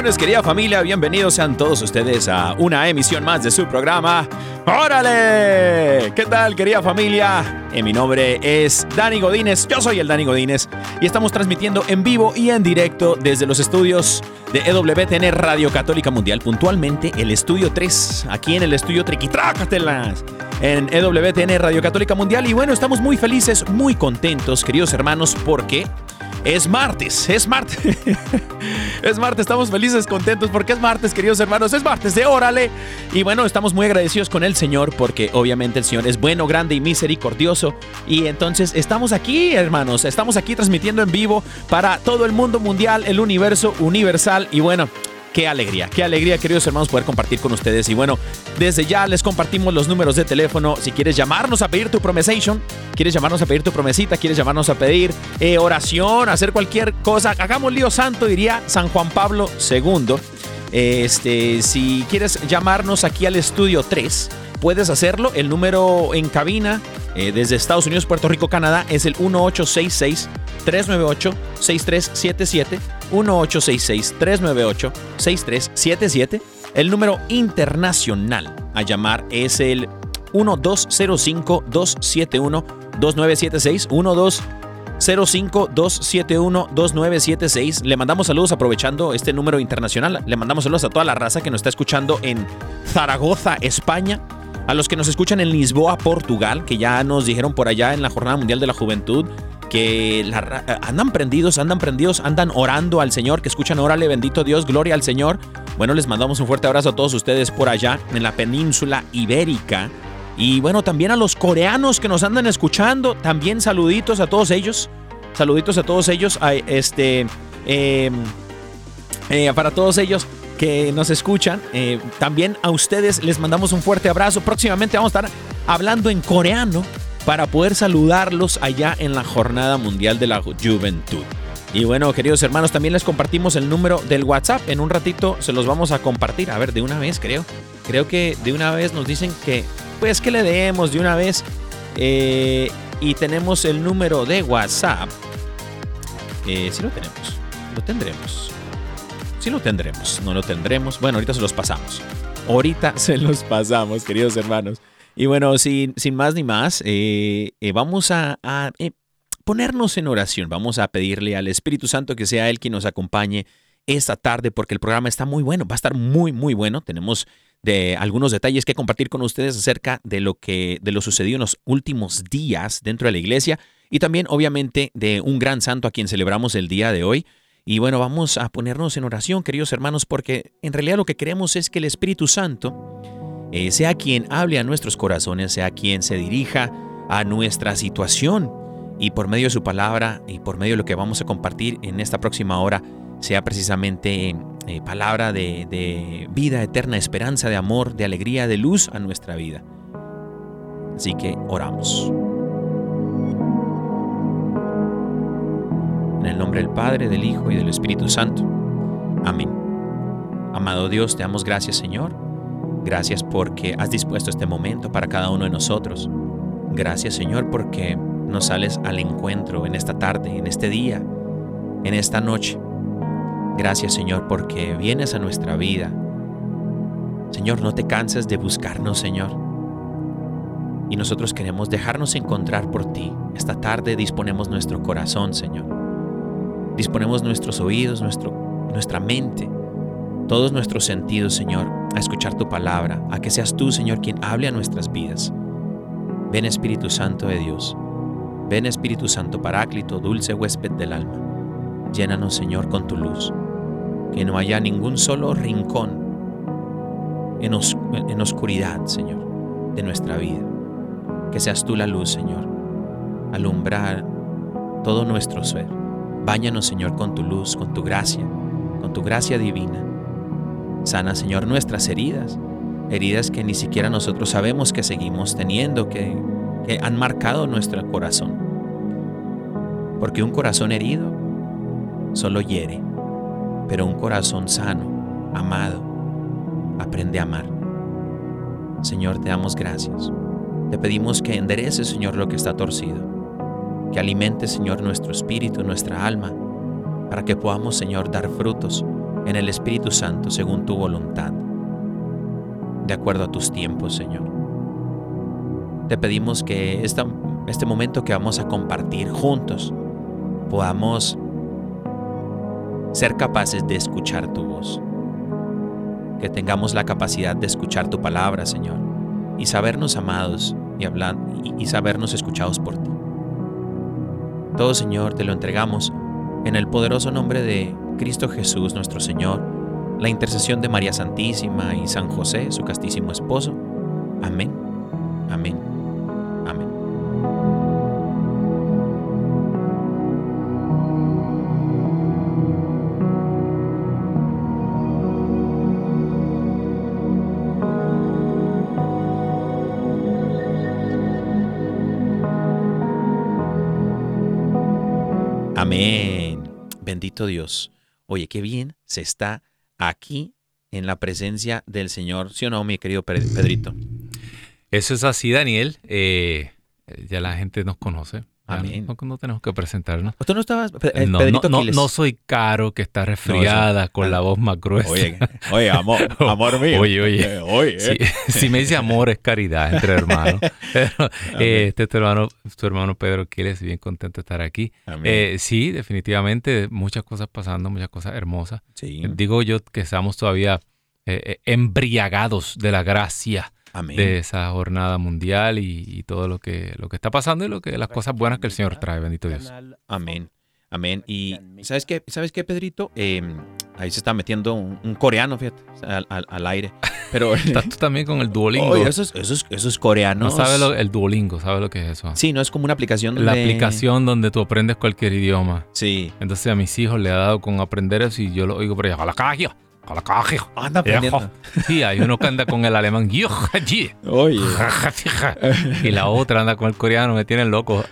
Bendiciones, querida familia. Bienvenidos sean todos ustedes a una emisión más de su programa. ¡Órale! ¿Qué tal, querida familia? Eh, mi nombre es Dani Godínez. Yo soy el Dani Godínez y estamos transmitiendo en vivo y en directo desde los estudios de EWTN Radio Católica Mundial, puntualmente el estudio 3, aquí en el estudio Triquitrácatelas en EWTN Radio Católica Mundial. Y bueno, estamos muy felices, muy contentos, queridos hermanos, porque es martes, es martes. es martes, estamos felices, contentos porque es martes, queridos hermanos, es martes de Órale. Y bueno, estamos muy agradecidos con el Señor porque obviamente el Señor es bueno, grande y misericordioso. Y entonces estamos aquí, hermanos, estamos aquí transmitiendo en vivo para todo el mundo mundial, el universo universal. Y bueno, Qué alegría, qué alegría, queridos hermanos, poder compartir con ustedes. Y bueno, desde ya les compartimos los números de teléfono. Si quieres llamarnos a pedir tu promesation, quieres llamarnos a pedir tu promesita, quieres llamarnos a pedir eh, oración, hacer cualquier cosa, hagamos lío santo, diría San Juan Pablo II. Este, si quieres llamarnos aquí al estudio 3, puedes hacerlo. El número en cabina eh, desde Estados Unidos, Puerto Rico, Canadá es el 1866 398 6377 1866 398 6377. El número internacional a llamar es el 1205 271 2976 1205 271 2976. Le mandamos saludos aprovechando este número internacional. Le mandamos saludos a toda la raza que nos está escuchando en Zaragoza, España. A los que nos escuchan en Lisboa, Portugal, que ya nos dijeron por allá en la Jornada Mundial de la Juventud que eh, andan prendidos, andan prendidos, andan orando al Señor, que escuchan órale, bendito Dios, gloria al Señor. Bueno, les mandamos un fuerte abrazo a todos ustedes por allá en la península ibérica. Y bueno, también a los coreanos que nos andan escuchando, también saluditos a todos ellos. Saluditos a todos ellos. este, eh, eh, para todos ellos que nos escuchan, eh, también a ustedes les mandamos un fuerte abrazo. Próximamente vamos a estar hablando en coreano para poder saludarlos allá en la Jornada Mundial de la Juventud. Y bueno, queridos hermanos, también les compartimos el número del WhatsApp. En un ratito se los vamos a compartir. A ver, de una vez, creo. Creo que de una vez nos dicen que, pues que le demos de una vez. Eh, y tenemos el número de WhatsApp. Eh, sí lo tenemos. Lo tendremos. Sí lo tendremos. No lo tendremos. Bueno, ahorita se los pasamos. Ahorita se los pasamos, queridos hermanos. Y bueno, sin, sin más ni más, eh, eh, vamos a, eh, ponernos en oración. Vamos a pedirle al Espíritu Santo que sea Él quien nos acompañe esta tarde porque el programa está muy bueno, va a estar muy, muy bueno. Tenemos de algunos detalles que compartir con ustedes acerca de lo que de lo sucedido en los últimos días dentro de la iglesia y también obviamente de un gran santo a quien celebramos el día de hoy. Y bueno, vamos a ponernos en oración, queridos hermanos, porque en realidad lo que queremos es que el Espíritu Santo eh, sea quien hable a nuestros corazones, sea quien se dirija a nuestra situación y por medio de su palabra y por medio de lo que vamos a compartir en esta próxima hora, sea precisamente eh, palabra de, de vida eterna, esperanza, de amor, de alegría, de luz a nuestra vida. Así que oramos. En el nombre del Padre, del Hijo y del Espíritu Santo. Amén. Amado Dios, te damos gracias, Señor. Gracias porque has dispuesto este momento para cada uno de nosotros. Gracias, Señor, porque nos sales al encuentro en esta tarde, en este día, en esta noche. Gracias Señor porque vienes a nuestra vida. Señor, no te canses de buscarnos, Señor. Y nosotros queremos dejarnos encontrar por ti. Esta tarde disponemos nuestro corazón, Señor. Disponemos nuestros oídos, nuestro, nuestra mente, todos nuestros sentidos, Señor, a escuchar tu palabra, a que seas tú, Señor, quien hable a nuestras vidas. Ven Espíritu Santo de Dios. Ven Espíritu Santo Paráclito, dulce huésped del alma. Llénanos, Señor, con tu luz. Que no haya ningún solo rincón en, en oscuridad, Señor, de nuestra vida. Que seas tú la luz, Señor. Alumbrar todo nuestro ser. Báñanos, Señor, con tu luz, con tu gracia, con tu gracia divina. Sana, Señor, nuestras heridas, heridas que ni siquiera nosotros sabemos que seguimos teniendo, que, que han marcado nuestro corazón. Porque un corazón herido solo hiere, pero un corazón sano, amado, aprende a amar. Señor, te damos gracias. Te pedimos que endereces, Señor, lo que está torcido. Que alimentes, Señor, nuestro espíritu, nuestra alma, para que podamos, Señor, dar frutos en el Espíritu Santo según tu voluntad, de acuerdo a tus tiempos, Señor. Te pedimos que este momento que vamos a compartir juntos podamos ser capaces de escuchar tu voz. Que tengamos la capacidad de escuchar tu palabra, Señor, y sabernos amados y sabernos escuchados por ti. Todo, Señor, te lo entregamos en el poderoso nombre de Cristo Jesús, nuestro Señor, la intercesión de María Santísima y San José, su castísimo esposo. Amén, amén. Dios. Oye, qué bien se está aquí en la presencia del Señor. ¿Sí o no, mi querido Pe- Pedrito? Eso es así, Daniel. Eh, ya la gente nos conoce. Amén. No, no tenemos que presentarnos. ¿Tú no estabas, Pe- eh, no, Pedrito no, no, soy caro que está resfriada con ah, la voz más gruesa. Oye, oye, amor, amor mío. Oye, oye. Eh, oye, Si, eh. si me dice amor es caridad entre hermanos. Pero, este es tu hermano, tu hermano Pedro Quiles, bien contento de estar aquí. Eh, sí, definitivamente, muchas cosas pasando, muchas cosas hermosas. sí. Digo yo que estamos todavía eh, eh, embriagados de la gracia Amén. de esa jornada mundial y, y todo lo que, lo que está pasando y lo que las cosas buenas que el Señor trae, bendito Dios. Amén. Amén. Y ¿sabes qué, ¿sabes qué Pedrito? Eh, ahí se está metiendo un, un coreano, fíjate, al, al- al aire. Pero, Estás tú también con el Duolingo. oye, esos, esos, esos coreanos. no sabes lo- el Duolingo, ¿sabes lo que es eso? Sí, no es como una aplicación La aplicación donde tú aprendes cualquier idioma. Sí. Entonces a mis hijos le ha dado con aprender eso y yo lo oigo por allá. Anda aprendiendo. Sí, hay uno que anda con el alemán. Oye. Y la otra anda con el coreano, me tienen loco.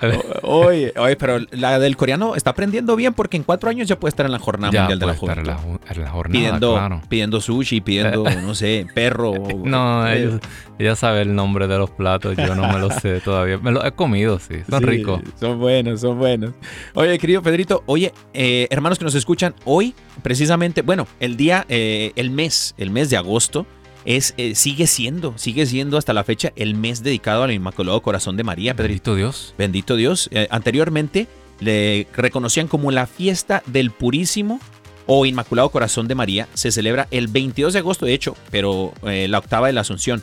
Oye, oye, pero la del coreano está aprendiendo bien porque en cuatro años ya puede estar en la jornada ya mundial de la puede estar en la, juventud. en la jornada, Pidiendo, claro. pidiendo sushi, pidiendo, no sé, perro. No, eh, ellos, ella sabe el nombre de los platos, yo no me lo sé todavía. Me los he comido, sí, son sí, ricos. Son buenos, son buenos. Oye, querido Pedrito, oye, eh, hermanos que nos escuchan, hoy precisamente, bueno, el día, eh, el mes, el mes de agosto, es, eh, sigue siendo, sigue siendo hasta la fecha el mes dedicado al Inmaculado Corazón de María. Bendito Dios. Bendito Dios. Eh, anteriormente le reconocían como la fiesta del Purísimo o Inmaculado Corazón de María. Se celebra el 22 de agosto, de hecho, pero eh, la octava de la Asunción.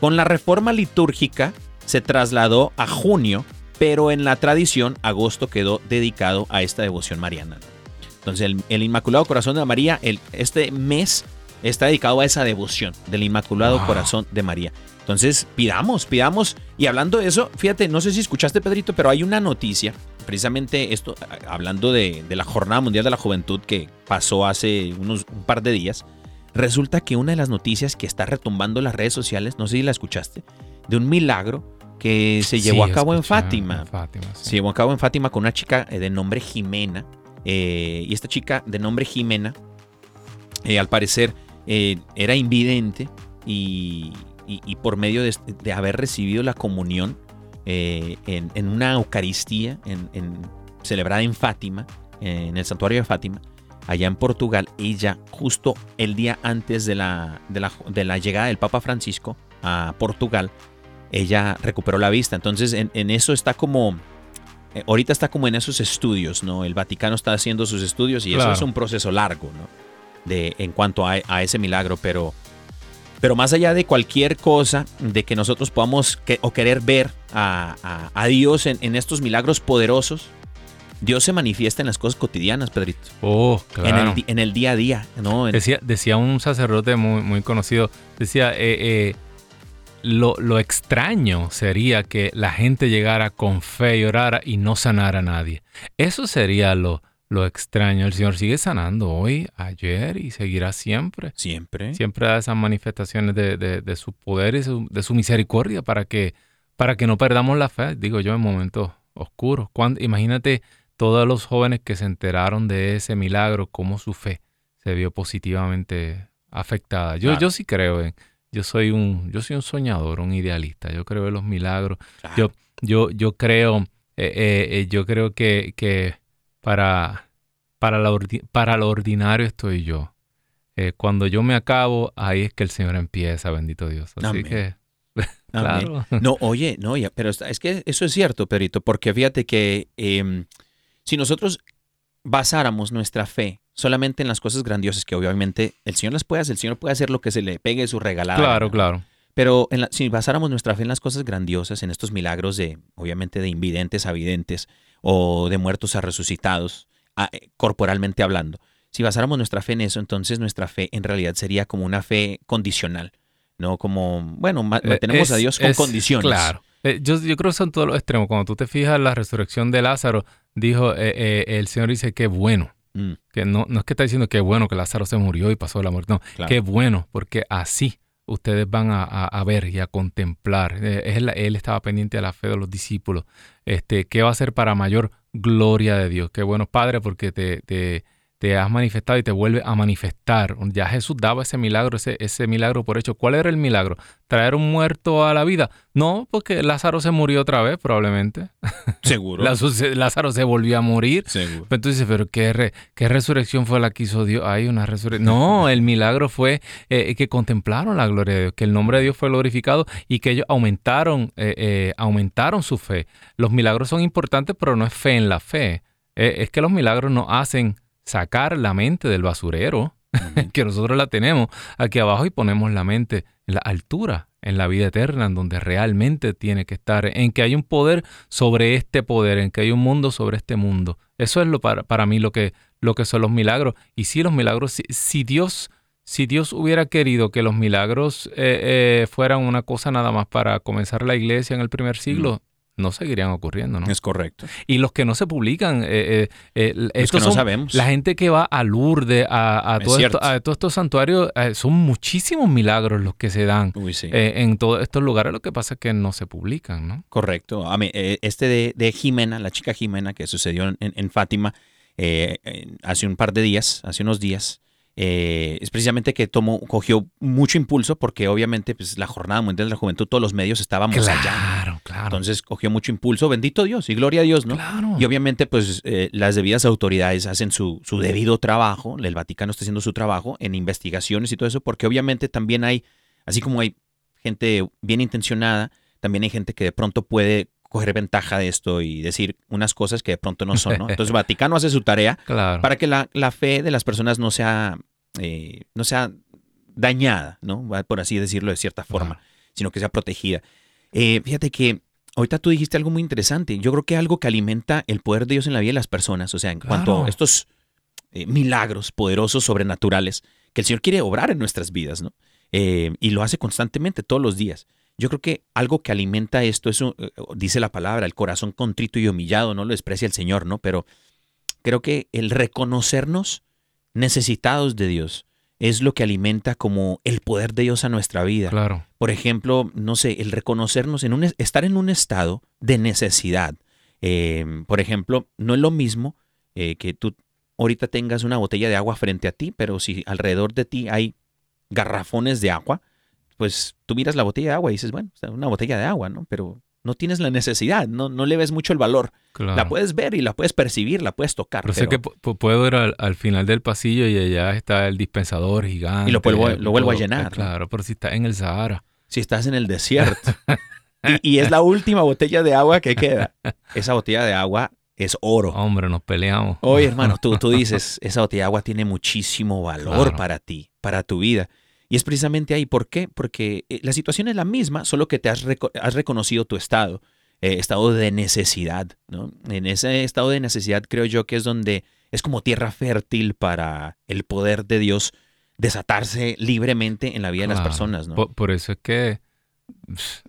Con la reforma litúrgica se trasladó a junio, pero en la tradición agosto quedó dedicado a esta devoción mariana. Entonces el, el Inmaculado Corazón de María, el, este mes está dedicado a esa devoción del Inmaculado Wow. Corazón de María. Entonces, pidamos, pidamos. Y hablando de eso, fíjate, no sé si escuchaste, Pedrito, pero hay una noticia, precisamente esto, hablando de, de la Jornada Mundial de la Juventud que pasó hace unos un par de días. Resulta que una de las noticias que está retumbando en las redes sociales, no sé si la escuchaste, de un milagro que se llevó Sí, a cabo en Fátima. en Fátima, sí. Se llevó a cabo en Fátima con una chica eh, de nombre Jimena. Eh, y esta chica de nombre Jimena, eh, al parecer, eh, era invidente y, por medio de, haber recibido la comunión, en, una Eucaristía en, celebrada en Fátima, en el santuario de Fátima, allá en Portugal. Ella, justo el día antes de la, llegada del Papa Francisco a Portugal, ella recuperó la vista. Entonces, en, en eso está como. Eh, ahorita está como en esos estudios, ¿no? El Vaticano está haciendo sus estudios y Claro. eso es un proceso largo, ¿no? De, en cuanto a, a ese milagro, pero. Pero más allá de cualquier cosa, de que nosotros podamos que- o querer ver a, a- a Dios en, en estos milagros poderosos, Dios se manifiesta en las cosas cotidianas, Pedrito. Oh, En, claro. el, en el día a día, ¿no? Decía un sacerdote muy, muy conocido, decía, eh, eh, lo, lo extraño sería que la gente llegara con fe y orara y no sanara a nadie. Eso sería lo, lo extraño. El Señor sigue sanando hoy, ayer y seguirá siempre. siempre. Siempre da esas manifestaciones de, de- de su poder y su- de su misericordia para que, para que no perdamos la fe, digo yo, en momentos oscuros. Cuando, imagínate todos los jóvenes que se enteraron de ese milagro, cómo su fe se vio positivamente afectada. Yo, Claro. yo sí creo en, yo soy un, yo soy un soñador, un idealista. Yo creo en los milagros. Claro. Yo, yo, yo creo, eh, eh, eh, yo creo que, que para, para, la ordi- para lo ordinario estoy yo. Eh, cuando yo me acabo, ahí es que el Señor empieza, bendito Dios. Así Amén. que, Amén. claro. No, oye, no, ya, pero es que eso es cierto, Pedrito, porque fíjate que em, si nosotros basáramos nuestra fe solamente en las cosas grandiosas, que obviamente el Señor las puede hacer, el Señor puede hacer lo que se le pegue su regalada. Claro, claro. Pero en la- si basáramos nuestra fe en las cosas grandiosas, en estos milagros de, obviamente, de invidentes a videntes o de muertos a resucitados, a- eh, corporalmente hablando, si basáramos nuestra fe en eso, entonces nuestra fe en realidad sería como una fe condicional, ¿no? Como, bueno, ma- Eh, tenemos a Dios con es- condiciones. Claro. Eh, yo, yo creo que son todos los extremos. Cuando tú te fijas en la resurrección de Lázaro, dijo, eh, eh, el Señor dice que bueno. Mm, Que no, no es que está diciendo que bueno que Lázaro se murió y pasó la muerte. No, claro. Qué bueno, porque así ustedes van a, a- a ver y a contemplar. Eh, él, él estaba pendiente de la fe de los discípulos. Este, ¿Qué va a ser para mayor gloria de Dios? Qué bueno, Padre, porque te, te, te has manifestado y te vuelve a manifestar. Ya Jesús daba ese milagro, ese, ese milagro por hecho. ¿Cuál era el milagro? ¿Traer un muerto a la vida? No, porque Lázaro se murió otra vez, probablemente. Seguro. Lázaro se- volvió a morir. Seguro. Pero tú dices, pero ¿qué, re- qué resurrección fue la que hizo Dios? Hay una resurrección. No, el milagro fue eh, que contemplaron la gloria de Dios, que el nombre de Dios fue glorificado y que ellos aumentaron, eh, eh, aumentaron su fe. Los milagros son importantes, pero no es fe en la fe. Eh, es que los milagros nos hacen sacar la mente del basurero, que nosotros la tenemos aquí abajo y ponemos la mente en la altura, en la vida eterna, en donde realmente tiene que estar, en que hay un poder sobre este poder, en que hay un mundo sobre este mundo. Eso es lo para, para mí lo que, lo que son los milagros. Y sí, los milagros, si, si Dios, si Dios hubiera querido que los milagros eh, eh, fueran una cosa nada más para comenzar la iglesia en el primer siglo, no seguirían ocurriendo, ¿no? Es correcto. Y los que no se publican, eh, eh, eh, estos no son- sabemos. La gente que va a Lourdes, a, a todo esto- a todos estos santuarios, eh, son muchísimos milagros los que se dan Uy, sí. eh, en todos estos lugares. Lo que pasa es que no se publican, ¿no? Correcto. A mí, eh, Este de, de Jimena, la chica Jimena, que sucedió en, en Fátima eh, hace un par de días, hace unos días, eh, es precisamente que tomó, cogió mucho impulso porque obviamente pues, la Jornada Mundial de la Juventud, todos los medios estábamos allá. Claro, claro. Entonces cogió mucho impulso, bendito Dios y gloria a Dios, ¿no? claro. Y obviamente, pues eh, las debidas autoridades hacen su, su debido trabajo, el Vaticano está haciendo su trabajo en investigaciones y todo eso, porque obviamente también hay, así como hay gente bien intencionada, también hay gente que de pronto puede coger ventaja de esto y decir unas cosas que de pronto no son, ¿no? Entonces el Vaticano hace su tarea claro. para que la, la fe de las personas no sea, eh, no sea dañada, ¿no? Por así decirlo de cierta forma, sino que sea protegida. Eh, fíjate que ahorita tú dijiste algo muy interesante. Yo creo que algo que alimenta el poder de Dios en la vida de las personas, o sea, en cuanto a estos eh, milagros poderosos, sobrenaturales, que el Señor quiere obrar en nuestras vidas, ¿no? Eh, y lo hace constantemente, todos los días. Yo creo que algo que alimenta esto, eso eh, dice la palabra, el corazón contrito y humillado, no lo desprecia el Señor, ¿no? Pero creo que el reconocernos necesitados de Dios es lo que alimenta como el poder de Dios a nuestra vida. Claro. Por ejemplo, no sé, el reconocernos en un es- estar en un estado de necesidad. Eh, por ejemplo, no es lo mismo eh, que tú ahorita tengas una botella de agua frente a ti, pero si alrededor de ti hay garrafones de agua, pues tú miras la botella de agua y dices, bueno, una botella de agua, ¿no? Pero no tienes la necesidad, no, no le ves mucho el valor. Claro. La puedes ver y la puedes percibir, la puedes tocar. Pero sé que puedo ir al, al final del pasillo y allá está el dispensador gigante. Y lo vuelvo a- lo vuelvo a llenar. Claro, pero si está en el Sahara. si estás en el desierto y, y es la última botella de agua que queda, esa botella de agua es oro. Hombre, nos peleamos. Oye, hermano, tú, tú dices, esa botella de agua tiene muchísimo valor Claro. para ti, para tu vida. Y es precisamente ahí. ¿Por qué? Porque eh, la situación es la misma, solo que te has, reco- has reconocido tu estado, eh, estado de necesidad. ¿no? En ese estado de necesidad creo yo que es donde es como tierra fértil para el poder de Dios desatarse libremente en la vida de las personas. ¿no? Por, por eso es que eh,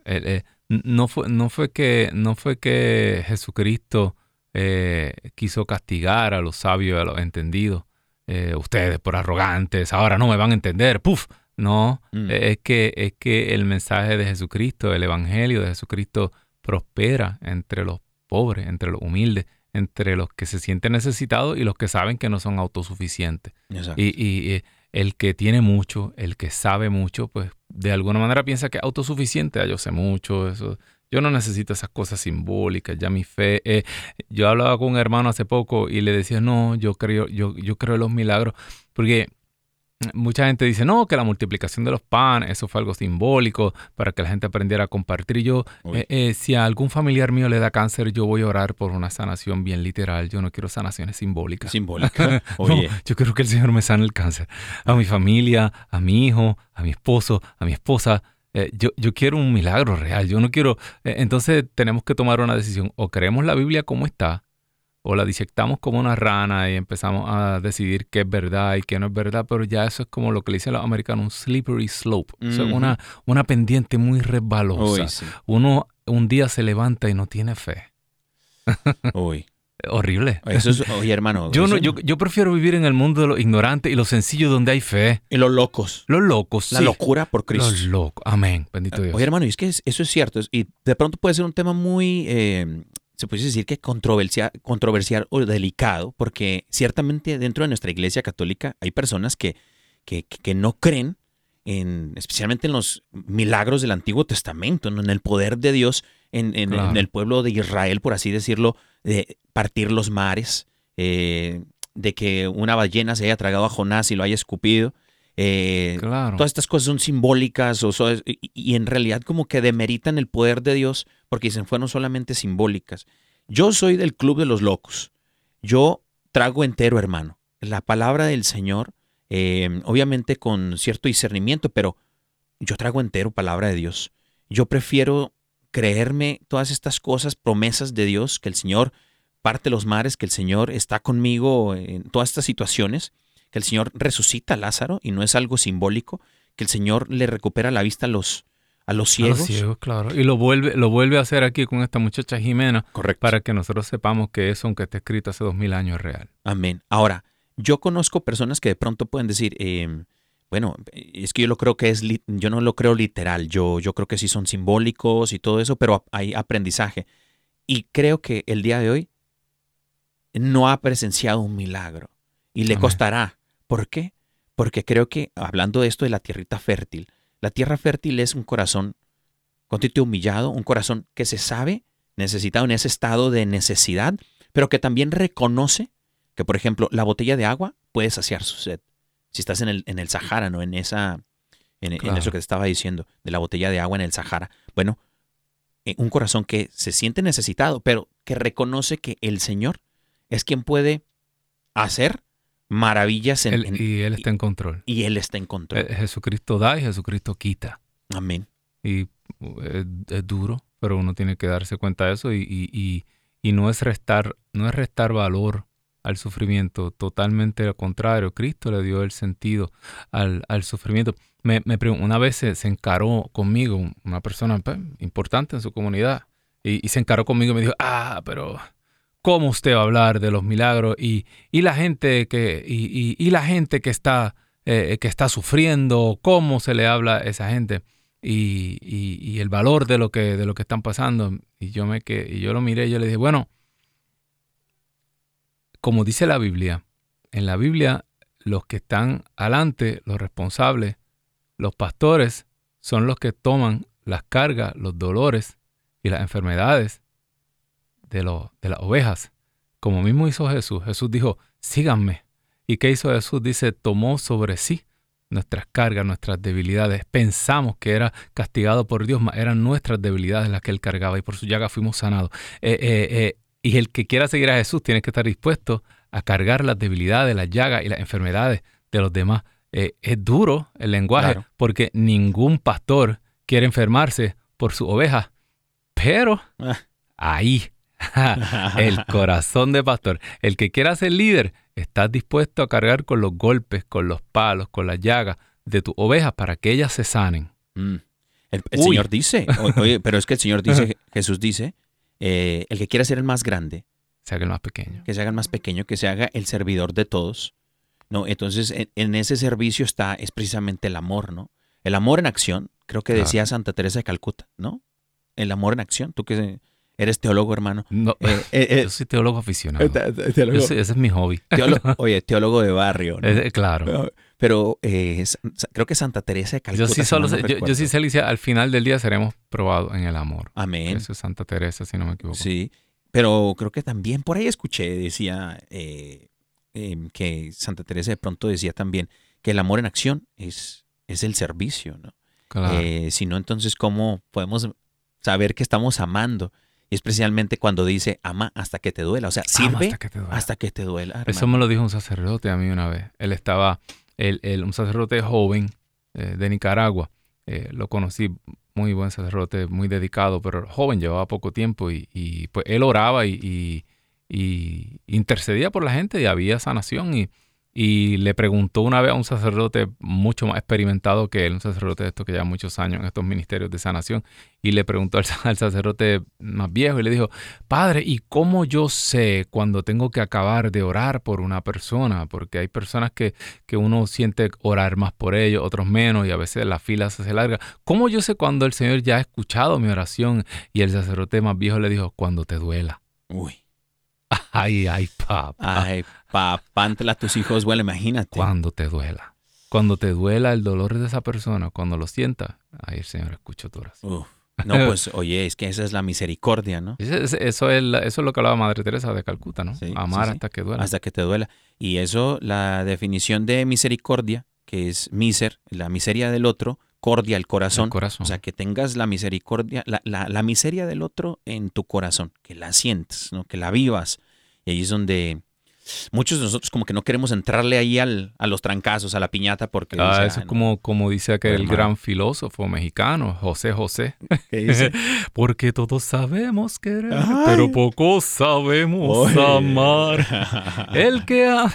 eh, no, fue, no, fue que no fue que Jesucristo quiso castigar a los sabios y a los entendidos. Eh, ustedes por arrogantes, ahora no me van a entender. ¡Puf! No, Mm. eh, es, que, es que el mensaje de Jesucristo, el evangelio de Jesucristo prospera entre los pobres, entre los humildes, entre los que se sienten necesitados y los que saben que no son autosuficientes. Exacto. Y, y, eh, el que tiene mucho, el que sabe mucho, pues de alguna manera piensa que es autosuficiente. Ah, yo sé mucho, eso. Yo no necesito esas cosas simbólicas, ya mi fe. eh, yo hablaba con un hermano hace poco y le decía, no, yo creo, yo, yo creo en los milagros. Porque mucha gente dice, no, que la multiplicación de los panes, eso fue algo simbólico para que la gente aprendiera a compartir. Yo, eh, eh, si a algún familiar mío le da cáncer, yo voy a orar por una sanación bien literal. Yo no quiero sanaciones simbólicas. Simbólica. No, yo quiero que el Señor me sane el cáncer. A mi familia, a mi hijo, a mi esposo, a mi esposa. Eh, yo, yo quiero un milagro real. Yo no quiero. eh, entonces tenemos que tomar una decisión. O creemos la Biblia como está, o la disectamos como una rana y empezamos a decidir qué es verdad y qué no es verdad. Pero ya eso es como lo que le dicen los americanos, un slippery slope. O sea, una, una pendiente muy resbalosa. uy, sí. Uno un día se levanta y no tiene fe. Uy. Horrible. Eso es, oye, hermano. Yo, no, yo, yo prefiero vivir en el mundo de los ignorantes y los sencillos donde hay fe. Y los locos. Los locos, La sí. locura por Cristo. Los locos. Amén. Bendito Dios. Oye, hermano, y es que es- eso es cierto. Y de pronto puede ser un tema muy, eh, se puede decir que controversial, controversial o delicado, porque ciertamente dentro de nuestra iglesia católica hay personas que, que, que no creen, en, especialmente en los milagros del Antiguo Testamento, en el poder de Dios en, en- Claro. en el pueblo de Israel, por así decirlo, de partir los mares, eh, de que una ballena se haya tragado a Jonás y lo haya escupido. Eh, claro. Todas estas cosas son simbólicas o so- y, y en realidad como que demeritan el poder de Dios porque dicen fueron solamente simbólicas. Yo soy del club de los locos. Yo trago entero, hermano. La palabra del Señor, eh, obviamente con cierto discernimiento, pero yo trago entero palabra de Dios. Yo prefiero creerme todas estas cosas, promesas de Dios, que el Señor parte los mares, que el Señor está conmigo en todas estas situaciones, que el Señor resucita a Lázaro y no es algo simbólico, que el Señor le recupera la vista a los, a los A los ciegos. ciegos, claro. Y lo vuelve, lo vuelve a hacer aquí con esta muchacha Jimena Correcto. para que nosotros sepamos que eso, aunque esté escrito hace dos mil años, es real. Amén. Ahora, yo conozco personas que de pronto pueden decir, eh, bueno, es que yo lo creo que es, yo no lo creo literal, yo, yo creo que sí son simbólicos y todo eso, pero hay aprendizaje. Y creo que el día de hoy no ha presenciado un milagro y le Amén. costará. ¿Por qué? Porque creo que, hablando de esto de la tierrita fértil, la tierra fértil es un corazón contrito y humillado, un corazón que se sabe necesitado en ese estado de necesidad, pero que también reconoce que, por ejemplo, la botella de agua puede saciar su sed. Si estás en el, en el Sahara, ¿no? En esa, en, en eso que te estaba diciendo, de la botella de agua en el Sahara. Bueno, eh, un corazón que se siente necesitado, pero que reconoce que el Señor es quien puede hacer maravillas en, Él- en- y Él está en control. y Él está en control. Eh, Jesucristo da y Jesucristo quita. Amén. Y uh, es, es duro, pero uno tiene que darse cuenta de eso y, y- y- y no es restar, no es restar valor al sufrimiento, totalmente al contrario. Cristo le dio el sentido al, al sufrimiento. Me, me una vez se, se encaró conmigo una persona pues, importante en su comunidad y, y se encaró conmigo y me dijo, ah, pero ¿cómo usted va a hablar de los milagros? Y, y la gente que, y, y- la gente que está, eh, que está sufriendo, ¿cómo se le habla a esa gente? y, el valor de lo que de lo que están pasando y yo me que yo lo miré y yo le dije bueno como dice la Biblia en la Biblia los que están adelante los responsables los pastores son los que toman las cargas los dolores y las enfermedades de, lo- de las ovejas. Como mismo hizo Jesús. Jesús dijo, síganme. ¿Y qué hizo Jesús? Dice, tomó sobre sí nuestras cargas, nuestras debilidades. Pensamos que era castigado por Dios, mas eran nuestras debilidades las que él cargaba y por su llaga fuimos sanados. Eh, eh, eh, y el que quiera seguir a Jesús tiene que estar dispuesto a cargar las debilidades, las llagas y las enfermedades de los demás. Es duro el lenguaje Claro. porque ningún pastor quiere enfermarse por su oveja, pero Ah. ahí, el corazón de pastor, el que quiera ser líder, está dispuesto a cargar con los golpes, con los palos, con las llagas de tu oveja para que ellas se sanen. Mm. El. Señor dice, oye, pero es que el Señor dice, Jesús dice, eh, el que quiera ser el más grande, sea que el más pequeño. que se haga el más pequeño, que se haga el servidor de todos. No, entonces en, en ese servicio está es precisamente el amor, ¿no? El amor en acción, creo que Claro. decía Santa Teresa de Calcuta, ¿no? El amor en acción, tú que eres teólogo, hermano. No, Eh, eh, eh, yo soy teólogo aficionado. teólogo- soy- ese es mi hobby. teólogo- oye, teólogo de barrio, ¿no? Claro. Pero- eh, creo que Santa Teresa de Calcuta. Yo sí solo no sé- yo, sí sé, Alicia, al final del día seremos probados en el amor. Amén. Eso es Santa Teresa, si no me equivoco. Sí, pero creo que también por ahí escuché, decía que Santa Teresa de pronto decía también que el amor en acción es, es el servicio, ¿no? Claro. Si no, entonces, ¿cómo podemos saber que estamos amando? Y especialmente cuando dice ama hasta que te duela. O sea, Ama sirve hasta que te duela. hasta que te duela. Eso me lo dijo un sacerdote a mí una vez. Él estaba, él, él- un sacerdote joven eh, de Nicaragua. Eh, lo conocí, muy buen sacerdote, muy dedicado, pero joven, llevaba poco tiempo y, y, pues él oraba y, y- y intercedía por la gente y había sanación. Y, y le preguntó una vez a un sacerdote mucho más experimentado que él, un sacerdote de estos que lleva muchos años en estos ministerios de sanación, y le preguntó al, al sacerdote más viejo y le dijo, Padre, ¿y cómo yo sé cuando tengo que acabar de orar por una persona? Porque hay personas que, que uno siente orar más por ellos, otros menos, y a veces la fila se larga. ¿Cómo yo sé cuando el Señor ya ha escuchado mi oración? Y el sacerdote más viejo le dijo, cuando te duela. Uy, Ay, ay, papá. ay, papá, a tus hijos, bueno, imagínate. Cuando te duela. Cuando te duela el dolor de esa persona, cuando lo sientas, ahí el Señor escucha tu oración. Uf. No, pues, oye, es que esa es la misericordia, ¿no? Eso es, eso es lo que hablaba Madre Teresa de Calcuta, ¿no? Sí, Amar sí, sí. hasta que duela. hasta que te duela. Y eso, la definición de misericordia, que es miser, la miseria del otro, cordia el corazón. El corazón. O sea, que tengas la misericordia, la, la- la miseria del otro en tu corazón, que la sientes, ¿no? que la vivas. Y ahí es donde muchos de nosotros como que no queremos entrarle ahí al, a los trancazos, a la piñata, porque... Ah, dice, eso "Ah, es como, como dice aquel Hermano. gran filósofo mexicano, José José. no". ¿Qué dice? Porque todos sabemos querer, Ay. pero pocos sabemos Oye. amar. El que ama.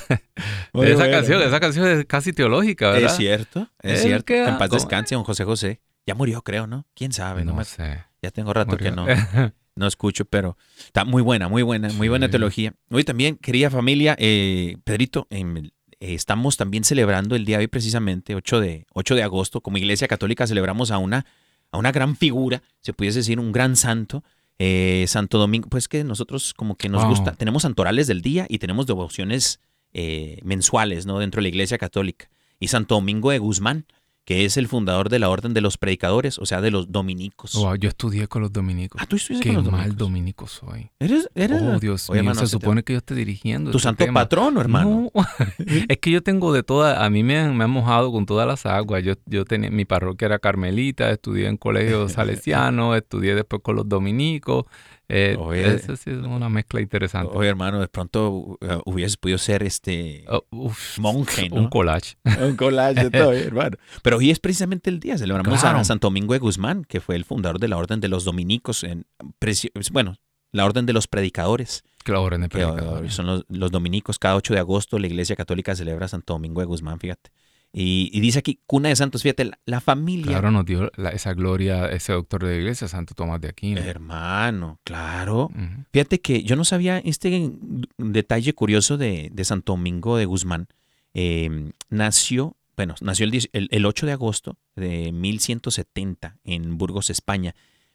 Muy esa bueno. canción, esa canción es casi teológica, ¿verdad? Es cierto, es El cierto. que- En paz descanse, don José José. Ya murió, creo, ¿no? ¿Quién sabe? No No me- sé. Ya tengo rato que no. No escucho, pero está muy buena, muy buena, muy buena Sí. teología. Hoy también, querida familia, eh, Pedrito, em, eh, estamos también celebrando el día de hoy precisamente, 8 de, 8 de agosto, como Iglesia Católica celebramos a una, a una gran figura, se pudiese decir un gran santo, eh, Santo Domingo, pues que nosotros como que nos Wow. gusta, tenemos santorales del día y tenemos devociones eh, mensuales, ¿no? Dentro de la Iglesia Católica. Y Santo Domingo de Guzmán, que es el fundador de la Orden de los Predicadores, o sea, de los dominicos. Wow, yo estudié con los dominicos. Ah, tú estuviste Qué con los mal dominicos. dominico soy. ¿Eres, eres Oh, Dios Oye, mío, hermano, se te- supone que yo esté dirigiendo. tu este santo tema. patrono, hermano. No, es que yo tengo de todas, a mí me han, me han mojado con todas las aguas. Yo, yo tenía, mi parroquia era carmelita, estudié en colegio salesiano, estudié después con los dominicos. Eh, Oye. esa sí es una mezcla interesante. Oye, hermano, de pronto uh, hubieses podido ser este Oh, uf, monje, ¿no? Un collage. un collage de todo, hermano. Pero hoy es precisamente el día, celebramos Claro. a Santo Domingo de Guzmán, que fue el fundador de la Orden de los Dominicos, en, preci- bueno, la Orden de los Predicadores, la orden de que predicadores. son los, los dominicos. Cada 8 de agosto la Iglesia Católica celebra a Santo Domingo de Guzmán, fíjate. Y, y dice aquí, cuna de santos, fíjate, la, la familia. Claro, nos dio la- esa gloria ese doctor de la iglesia, Santo Tomás de Aquino. Hermano, claro. Fíjate que yo no sabía este detalle curioso de, de Santo Domingo de Guzmán. Eh, nació, bueno, nació el, 10 el- el 8 de agosto de 1170 en Burgos, España.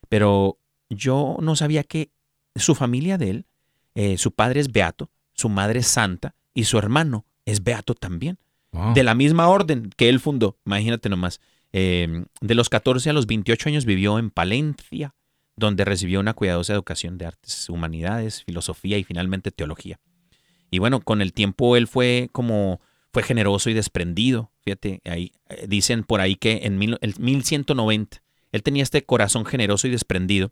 Pero yo no sabía que su familia de él, eh, su padre es beato, su madre es santa y su hermano es beato también. De la misma orden que él fundó, imagínate nomás. Eh, de los 14 a los 28 años vivió en Palencia. donde recibió una cuidadosa educación de artes, humanidades, filosofía y finalmente teología. Y bueno, con el tiempo él fue como fue generoso y desprendido. Fíjate, ahí eh, dicen por ahí que en mil- el 1190 él tenía este corazón generoso y desprendido,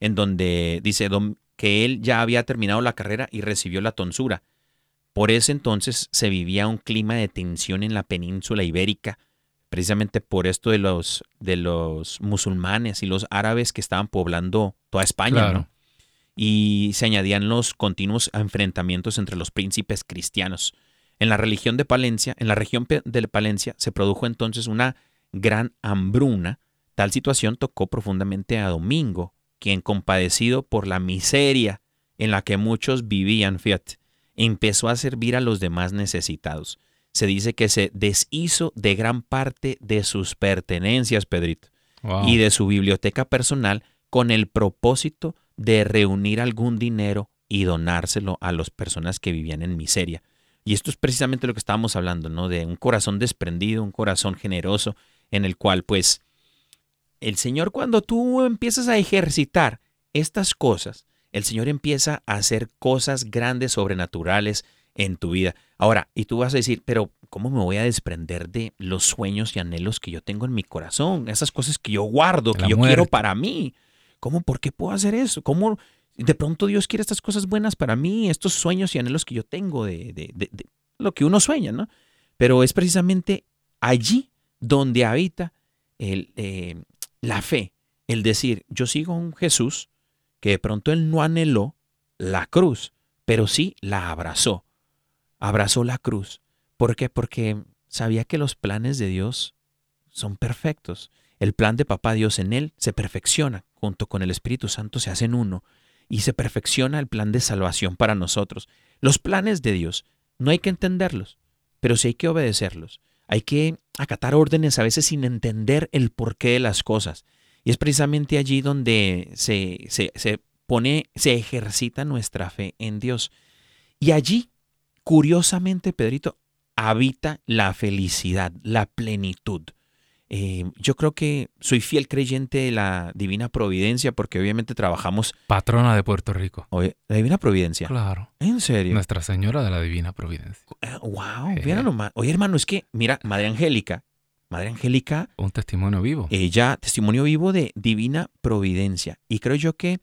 en donde dice que él ya había terminado la carrera y recibió la tonsura. Por ese entonces se vivía un clima de tensión en la península ibérica, precisamente por esto de los, de los musulmanes y los árabes que estaban poblando toda España. Claro. ¿no? Y se añadían los continuos enfrentamientos entre los príncipes cristianos. En la religión de Palencia, en la región de Palencia, se produjo entonces una gran hambruna. Tal situación tocó profundamente a Domingo, quien compadecido por la miseria en la que muchos vivían, fíjate, empezó a servir a los demás necesitados. Se dice que se deshizo de gran parte de sus pertenencias, Pedrito, Wow. y de su biblioteca personal con el propósito de reunir algún dinero y donárselo a las personas que vivían en miseria. Y esto es precisamente lo que estábamos hablando, ¿no? De un corazón desprendido, un corazón generoso, en el cual, pues, el Señor cuando tú empiezas a ejercitar estas cosas, el Señor empieza a hacer cosas grandes, sobrenaturales en tu vida. Ahora, y tú vas a decir, pero ¿cómo me voy a desprender de los sueños y anhelos que yo tengo en mi corazón? Esas cosas que yo guardo, que La yo quiero para mí. ¿Cómo? ¿Por qué puedo hacer eso? ¿Cómo? De pronto Dios quiere estas cosas buenas para mí, estos sueños y anhelos que yo tengo de, de- de- de lo que uno sueña, ¿no? Pero es precisamente allí donde habita el, eh, la fe, el decir, yo sigo a un Jesús que de pronto él no anheló la cruz, pero sí la abrazó. Abrazó la cruz. ¿Por qué? Porque sabía que los planes de Dios son perfectos. El plan de Papá Dios en él se perfecciona, junto con el Espíritu Santo se hacen uno y se perfecciona el plan de salvación para nosotros. Los planes de Dios no hay que entenderlos, pero sí hay que obedecerlos. Hay que acatar órdenes a veces sin entender el porqué de las cosas. Y es precisamente allí donde se, se, se pone, se ejercita nuestra fe en Dios. Y allí, curiosamente, Pedrito, habita la felicidad, la plenitud. Eh, yo creo que soy fiel creyente de la divina providencia porque obviamente trabajamos... Patrona de Puerto Rico. Oye, la divina providencia. Claro. ¿En serio? Nuestra Señora de la Divina Providencia. Eh, wow, Eh. mira nomás. Oye, hermano, es que, mira, Madre Angélica, Madre Angélica, Un testimonio vivo. ella, testimonio vivo de divina providencia. Y creo yo que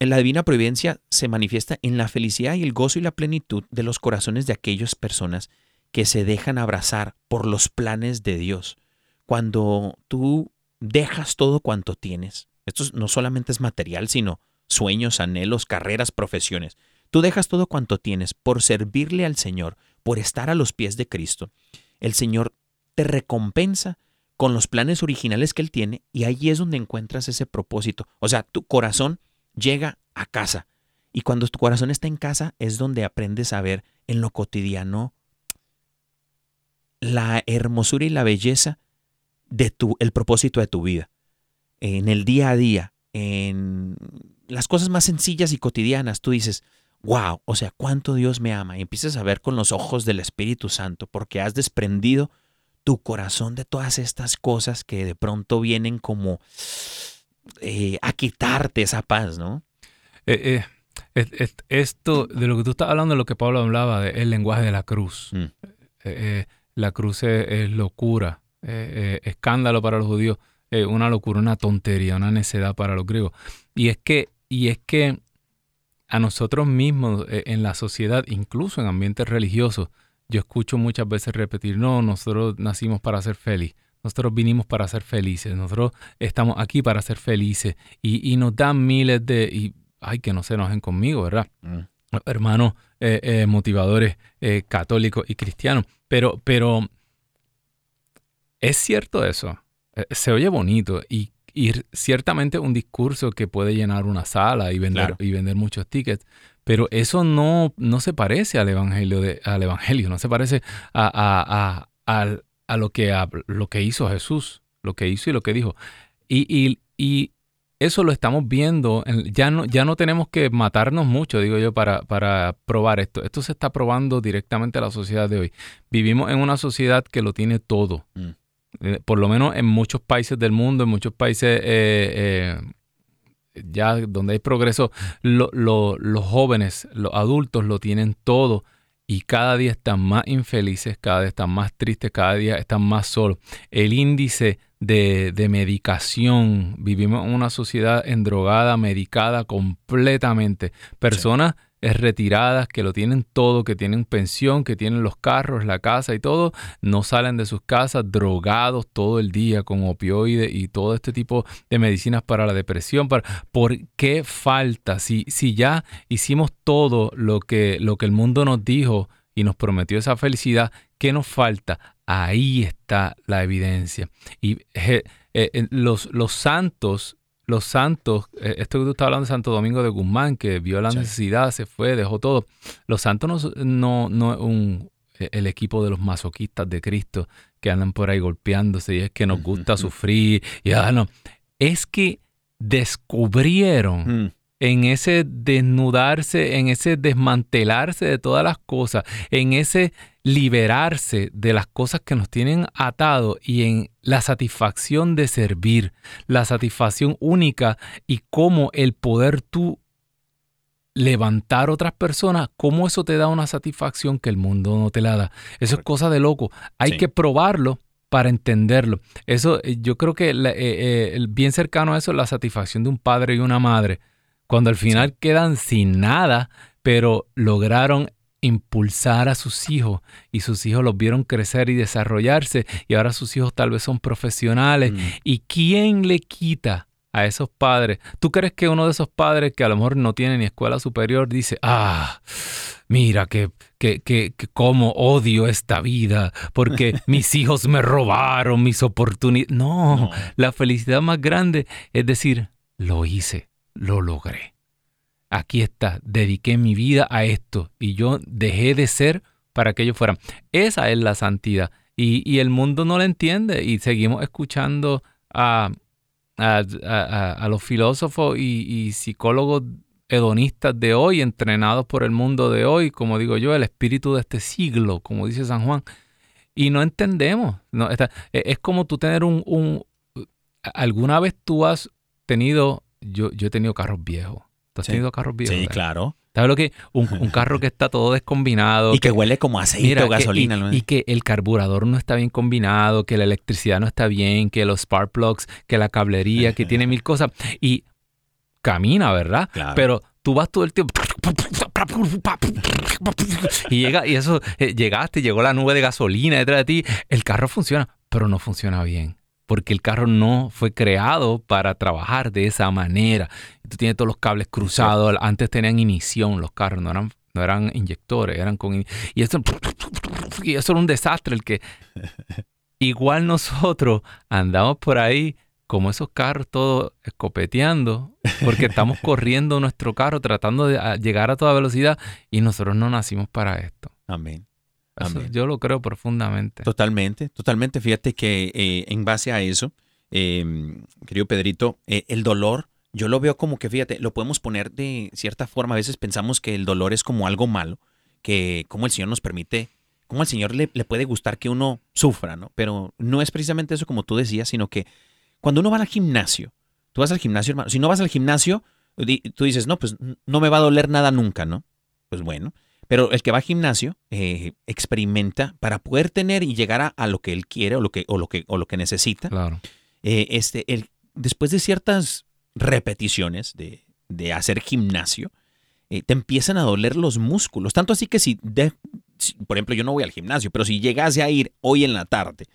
en la divina providencia se manifiesta en la felicidad y el gozo y la plenitud de los corazones de aquellas personas que se dejan abrazar por los planes de Dios. Cuando tú dejas todo cuanto tienes, esto no solamente es material, sino sueños, anhelos, carreras, profesiones. Tú dejas todo cuanto tienes por servirle al Señor, por estar a los pies de Cristo. El Señor te recompensa con los planes originales que Él tiene y ahí es donde encuentras ese propósito. O sea, tu corazón llega a casa y cuando tu corazón está en casa es donde aprendes a ver en lo cotidiano la hermosura y la belleza de tu, el propósito de tu vida. En el día a día, en las cosas más sencillas y cotidianas, tú dices, wow, o sea, cuánto Dios me ama. Y empiezas a ver con los ojos del Espíritu Santo, porque has desprendido tu corazón de todas estas cosas que de pronto vienen como eh, a quitarte esa paz, ¿no? Eh, eh, es- es- esto, de lo que tú estás hablando, de lo que Pablo hablaba, de el lenguaje de la cruz. Mm. La cruz es, es locura, escándalo para los judíos, una locura, una tontería, una necedad para los griegos. Y es que, y es que a nosotros mismos en la sociedad, incluso en ambientes religiosos, yo escucho muchas veces repetir, no, nosotros nacimos para ser feliz. Nosotros vinimos para ser felices, nosotros estamos aquí para ser felices y, y nos dan miles de, y ay, que no se enojen conmigo, ¿verdad? hermanos eh, eh, motivadores eh, católicos y cristianos. Pero, pero es cierto eso. Se oye bonito y, y ciertamente un discurso que puede llenar una sala y vender, Claro. y vender muchos tickets. Pero eso no, no se parece al evangelio, de, al evangelio, no se parece a, a- a- a lo, que, a lo que hizo Jesús, lo que hizo y lo que dijo. Y, y- y eso lo estamos viendo, en- ya no, ya no tenemos que matarnos mucho, digo yo, para, para probar esto. Esto se está probando directamente a la sociedad de hoy. Vivimos en una sociedad que lo tiene todo. Mm. Eh, por lo menos en muchos países del mundo, en muchos países eh, eh, ya donde hay progreso, lo- lo- los jóvenes, los adultos lo tienen todo y cada día están más infelices, cada día están más tristes, cada día están más solos. El índice de, de medicación, vivimos en una sociedad endrogada, medicada completamente. Personas eh, retiradas que lo tienen todo, que tienen pensión, que tienen los carros, la casa y todo, no salen de sus casas drogados todo el día con opioides y todo este tipo de medicinas para la depresión. ¿Por qué falta? Si, si ya hicimos todo lo que, lo que el mundo nos dijo y nos prometió esa felicidad, ¿qué nos falta? Ahí está la evidencia. Y eh, eh, los, los santos los santos, eh, esto que tú estás hablando de Santo Domingo de Guzmán, que vio la Sí. necesidad, se fue, dejó todo. Los santos no, no, no es un, eh, el equipo de los masoquistas de Cristo que andan por ahí golpeándose y es que nos gusta sufrir. Y, ah, no. Es que descubrieron Mm, en ese desnudarse, en ese desmantelarse de todas las cosas, en ese liberarse de las cosas que nos tienen atado y en la satisfacción de servir, la satisfacción única y cómo el poder tú levantar otras personas, cómo eso te da una satisfacción que el mundo no te la da. Eso es cosa de loco. Hay Sí. que probarlo para entenderlo. Eso, eh, yo creo que eh, eh, bien cercano a eso es la satisfacción de un padre y una madre. Cuando al final quedan sin nada, pero lograron impulsar a sus hijos y sus hijos los vieron crecer y desarrollarse y ahora sus hijos tal vez son profesionales. mm. ¿Y quién le quita a esos padres? ¿Tú crees que uno de esos padres que a lo mejor no tiene ni escuela superior dice, ah, mira que, que, que, que cómo odio esta vida porque mis hijos me robaron mis oportunidades? No, No. la felicidad más grande es decir, lo hice, lo logré. Aquí está, dediqué mi vida a esto y yo dejé de ser para que ellos fueran. Esa es la santidad. Y, y el mundo no la entiende y seguimos escuchando a, a- a- los filósofos y, y psicólogos hedonistas de hoy, entrenados por el mundo de hoy, como digo yo, el espíritu de este siglo, como dice San Juan. Y no entendemos. No, está- e- es como tú tener un, un- ¿Alguna vez tú has tenido... Yo, yo he tenido carros viejos. ¿Tú has Sí. tenido carros viejos? Sí, verdad? claro. ¿Sabes lo que? Un, un carro que está todo descombinado. Y que huele como aceite Mira, o que- gasolina. y, ¿no? y que el carburador no está bien combinado, que la electricidad no está bien, que los spark plugs, que la cablería, que tiene mil cosas. Y camina, ¿verdad? Claro. Pero tú vas todo el tiempo. Y llega, y eso, eh, llegaste, llegó la nube de gasolina detrás de ti. El carro funciona, pero no funciona bien. Porque el carro no fue creado para trabajar de esa manera. Tú tienes todos los cables cruzados. Antes tenían ignición los carros, no eran, no eran inyectores, eran con. in- Y eso, y eso era un desastre. El que. Igual nosotros andamos por ahí como esos carros todos escopeteando, porque estamos corriendo nuestro carro tratando de a- llegar a toda velocidad y nosotros no nacimos para esto. Amén. Amén. yo lo creo profundamente. Totalmente, totalmente. Fíjate que eh, en base a eso, eh, querido Pedrito, eh, el dolor, yo lo veo como que, fíjate, lo podemos poner de cierta forma. A veces pensamos que el dolor es como algo malo, que como el Señor nos permite, como al Señor le, le puede gustar que uno sufra, ¿no? Pero no es precisamente eso como tú decías, sino que cuando uno va al gimnasio, tú vas al gimnasio, hermano, si no vas al gimnasio, tú dices, no, pues no me va a doler nada nunca, ¿no? Pues bueno, pero el que va al gimnasio eh, experimenta para poder tener y llegar a, a lo que él quiere o lo que, o lo que, o lo que necesita. Claro. eh, este, el, después de ciertas repeticiones de, de hacer gimnasio, eh, te empiezan a doler los músculos. Tanto así que si, de- si- por ejemplo, yo no voy al gimnasio, pero si llegase a ir hoy en la tarde,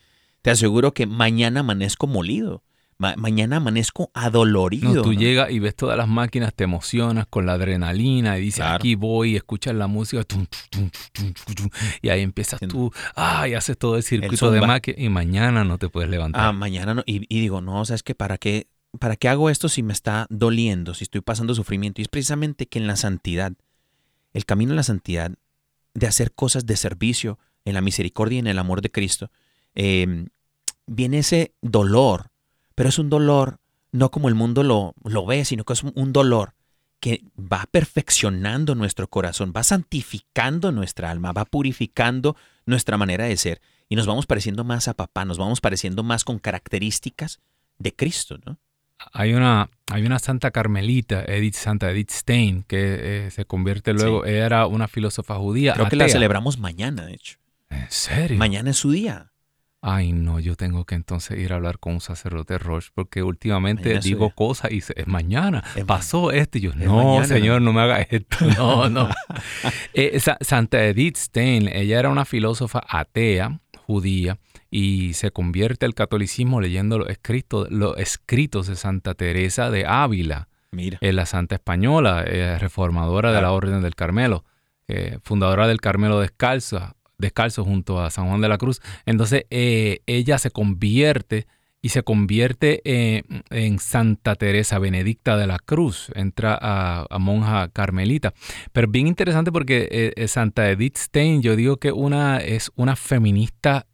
te aseguro que mañana amanezco molido. Ma- mañana amanezco adolorido. No, tú ¿no? llegas y ves todas las máquinas, te emocionas con la adrenalina y dices, Claro. aquí voy, escuchas la música, tum, tum, tum, tum, tum, y ahí empiezas tú, ah, y haces todo el circuito de máquinas y mañana no te puedes levantar. Ah, mañana no. Y, y digo, no, ¿sabes qué? ¿Para qué? ¿Para qué hago esto si me está doliendo, si estoy pasando sufrimiento? Y es precisamente que en la santidad, el camino en la santidad, de hacer cosas de servicio, en la misericordia y en el amor de Cristo, eh, viene ese dolor, pero es un dolor no como el mundo lo, lo ve, sino que es un- dolor que va perfeccionando nuestro corazón, va santificando nuestra alma, va purificando nuestra manera de ser y nos vamos pareciendo más a papá, nos vamos pareciendo más con características de Cristo, ¿no? hay una, hay una santa carmelita, Edith Santa Edith Stein, que eh, se convierte luego, era una filósofa judía. Creo que la celebramos mañana, de hecho. ¿En serio? Mañana es su día. Ay, no, yo tengo que entonces ir a hablar con un sacerdote Roche, porque últimamente Mañana digo cosas y dice, es mañana, Es pasó esto, y yo, no, mañana". señor, no me haga esto, no, no. Eh, Sa- Santa Edith Stein, ella era una filósofa atea, judía, y se convierte al catolicismo leyendo los escritos, los escritos de Santa Teresa de Ávila, Mira. eh, la santa española, eh, reformadora de la. Orden del Carmelo, eh, fundadora del Carmelo Descalzo, descalzo junto a San Juan de la Cruz. Entonces eh, ella se convierte y se convierte eh, en Santa Teresa Benedicta de la Cruz, entra a, a monja carmelita. Pero bien interesante porque eh, Santa Edith Stein, yo digo que una es una feminista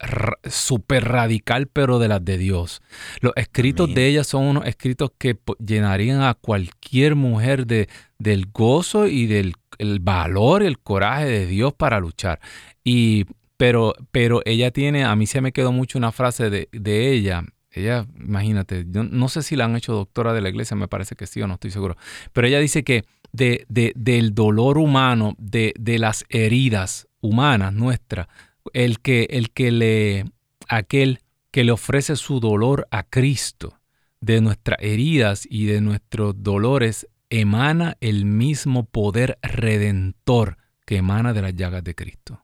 súper radical, pero de las de Dios. Los escritos de ella son unos escritos que llenarían a cualquier mujer de, del gozo y del el valor el coraje de Dios para luchar. Y, pero, pero ella tiene, a mí se me quedó mucho una frase de, de ella. Ella, imagínate, yo no sé si la han hecho doctora de la iglesia, me parece que sí o no estoy seguro. Pero ella dice que de, de- del dolor humano, de, de las heridas humanas nuestras, el que, el que le, aquel que le ofrece su dolor a Cristo, de nuestras heridas y de nuestros dolores, emana el mismo poder redentor que emana de las llagas de Cristo.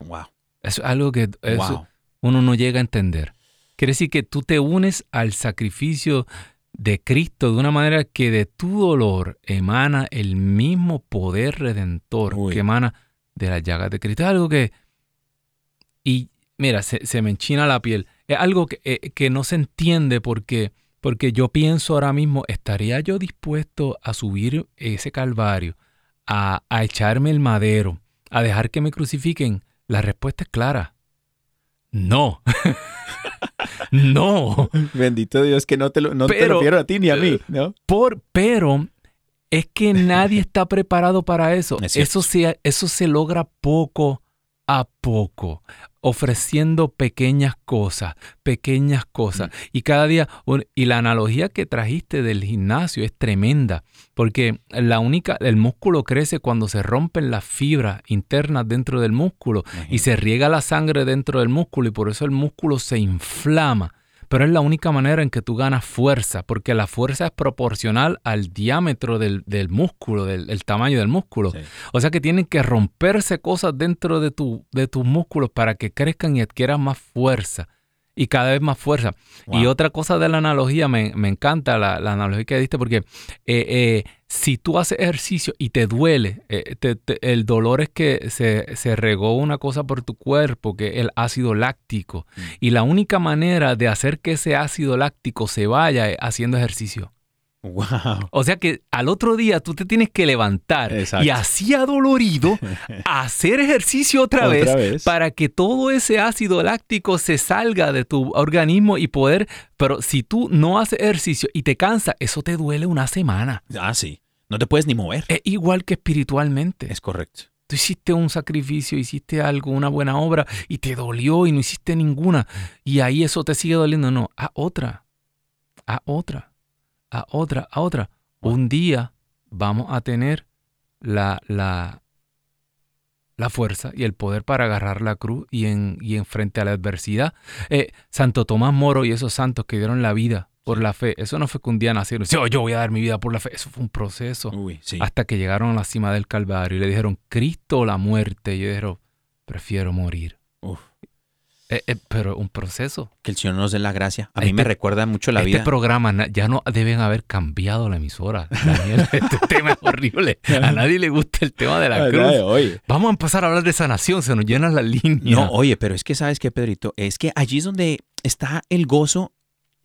Wow. Es algo que eso Wow. uno no llega a entender. Quiere decir que tú te unes al sacrificio de Cristo de una manera que de tu dolor emana el mismo poder redentor Uy. que emana de las llagas de Cristo. Es algo que... Y mira, se, se me enchina la piel. Es algo que, eh, que no se entiende porque, porque yo pienso ahora mismo, ¿estaría yo dispuesto a subir ese calvario, a, a echarme el madero, a dejar que me crucifiquen? La respuesta es clara. No. no. Bendito Dios que no te lo, no te lo quiero a ti ni a mí, ¿no? Por, pero es que nadie está preparado para eso. Es. Eso se, eso se logra poco a poco, ofreciendo pequeñas cosas, pequeñas cosas. Mm. Y cada día, y la analogía que trajiste del gimnasio es tremenda, porque la única, el músculo crece cuando se rompen las fibras internas dentro del músculo y se riega la sangre dentro del músculo y por eso el músculo se inflama. Pero es la única manera en que tú ganas fuerza, porque la fuerza es proporcional al diámetro del, del músculo, del, el tamaño del músculo. Sí. O sea que tienen que romperse cosas dentro de, tu, de tus músculos para que crezcan y adquieran más fuerza. Y cada vez más fuerza. Y otra cosa de la analogía, me, me encanta la, la analogía que diste, porque eh, eh, si tú haces ejercicio y te duele, eh, te- te- el dolor es que se, se regó una cosa por tu cuerpo, que es el ácido láctico. Mm. Y la única manera de hacer que ese ácido láctico se vaya es haciendo ejercicio. Wow. O sea que al otro día tú te tienes que levantar Exacto. y así adolorido hacer ejercicio otra, vez, Otra vez. para que todo ese ácido láctico se salga de tu organismo y poder, pero si tú no haces ejercicio y te cansa, eso te duele una semana. Ah, sí. No te puedes ni mover. Es igual que espiritualmente. Es correcto. Tú hiciste un sacrificio, hiciste algo, una buena obra y te dolió y no hiciste ninguna. Y ahí eso te sigue doliendo. No, a otra, a otra, a otra, a otra. Un día vamos a tener la, la, la fuerza y el poder para agarrar la cruz y en, y en frente a la adversidad. Eh, Santo Tomás Moro y esos santos que dieron la vida por la fe, eso no fue que un día nacieron, y dijeron, yo voy a dar mi vida por la fe, eso fue un proceso Uy, sí. hasta que llegaron a la cima del Calvario y le dijeron, Cristo o la muerte. Y ellos dijeron, prefiero morir. Uf. Eh, eh, pero un proceso. Que el Señor nos dé la gracia. A mí Este- me recuerda mucho la este vida. programa na- ya no deben haber cambiado la emisora. Daniel, este tema es horrible. A nadie le gusta el tema de la cruz. oye. Vamos a empezar a hablar de sanación, se nos llena la línea. No, oye, pero es que sabes qué, Pedrito, es que allí es donde está el gozo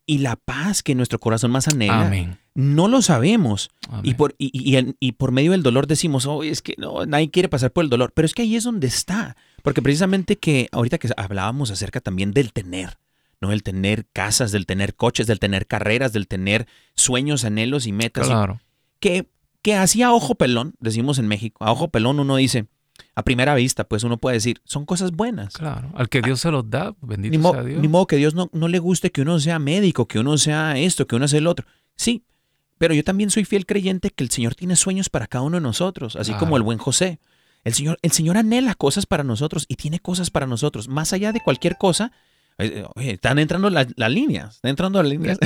y la paz que nuestro corazón más anhela. Amén. No lo sabemos. Amén. Y por, y, y- y por medio del dolor decimos, oh, es que no, nadie quiere pasar por el dolor. Pero es que ahí es donde está. Porque precisamente que ahorita que hablábamos acerca también del tener, ¿no? El tener casas, del tener coches, del tener carreras, del tener sueños, anhelos y metas. Claro. que, que así a ojo pelón, decimos en México, a ojo pelón uno dice, a primera vista, pues uno puede decir, son cosas buenas. Claro. Al que Dios se los da, bendito Ni, sea Dios. ni modo que Dios no, no le guste que uno sea médico, que uno sea esto, que uno sea el otro. Sí, pero yo también soy fiel creyente que el Señor tiene sueños para cada uno de nosotros, así Claro. como el buen José. El Señor, el Señor anhela cosas para nosotros y tiene cosas para nosotros. Más allá de cualquier cosa, eh, oye, están entrando las, las líneas, están entrando las líneas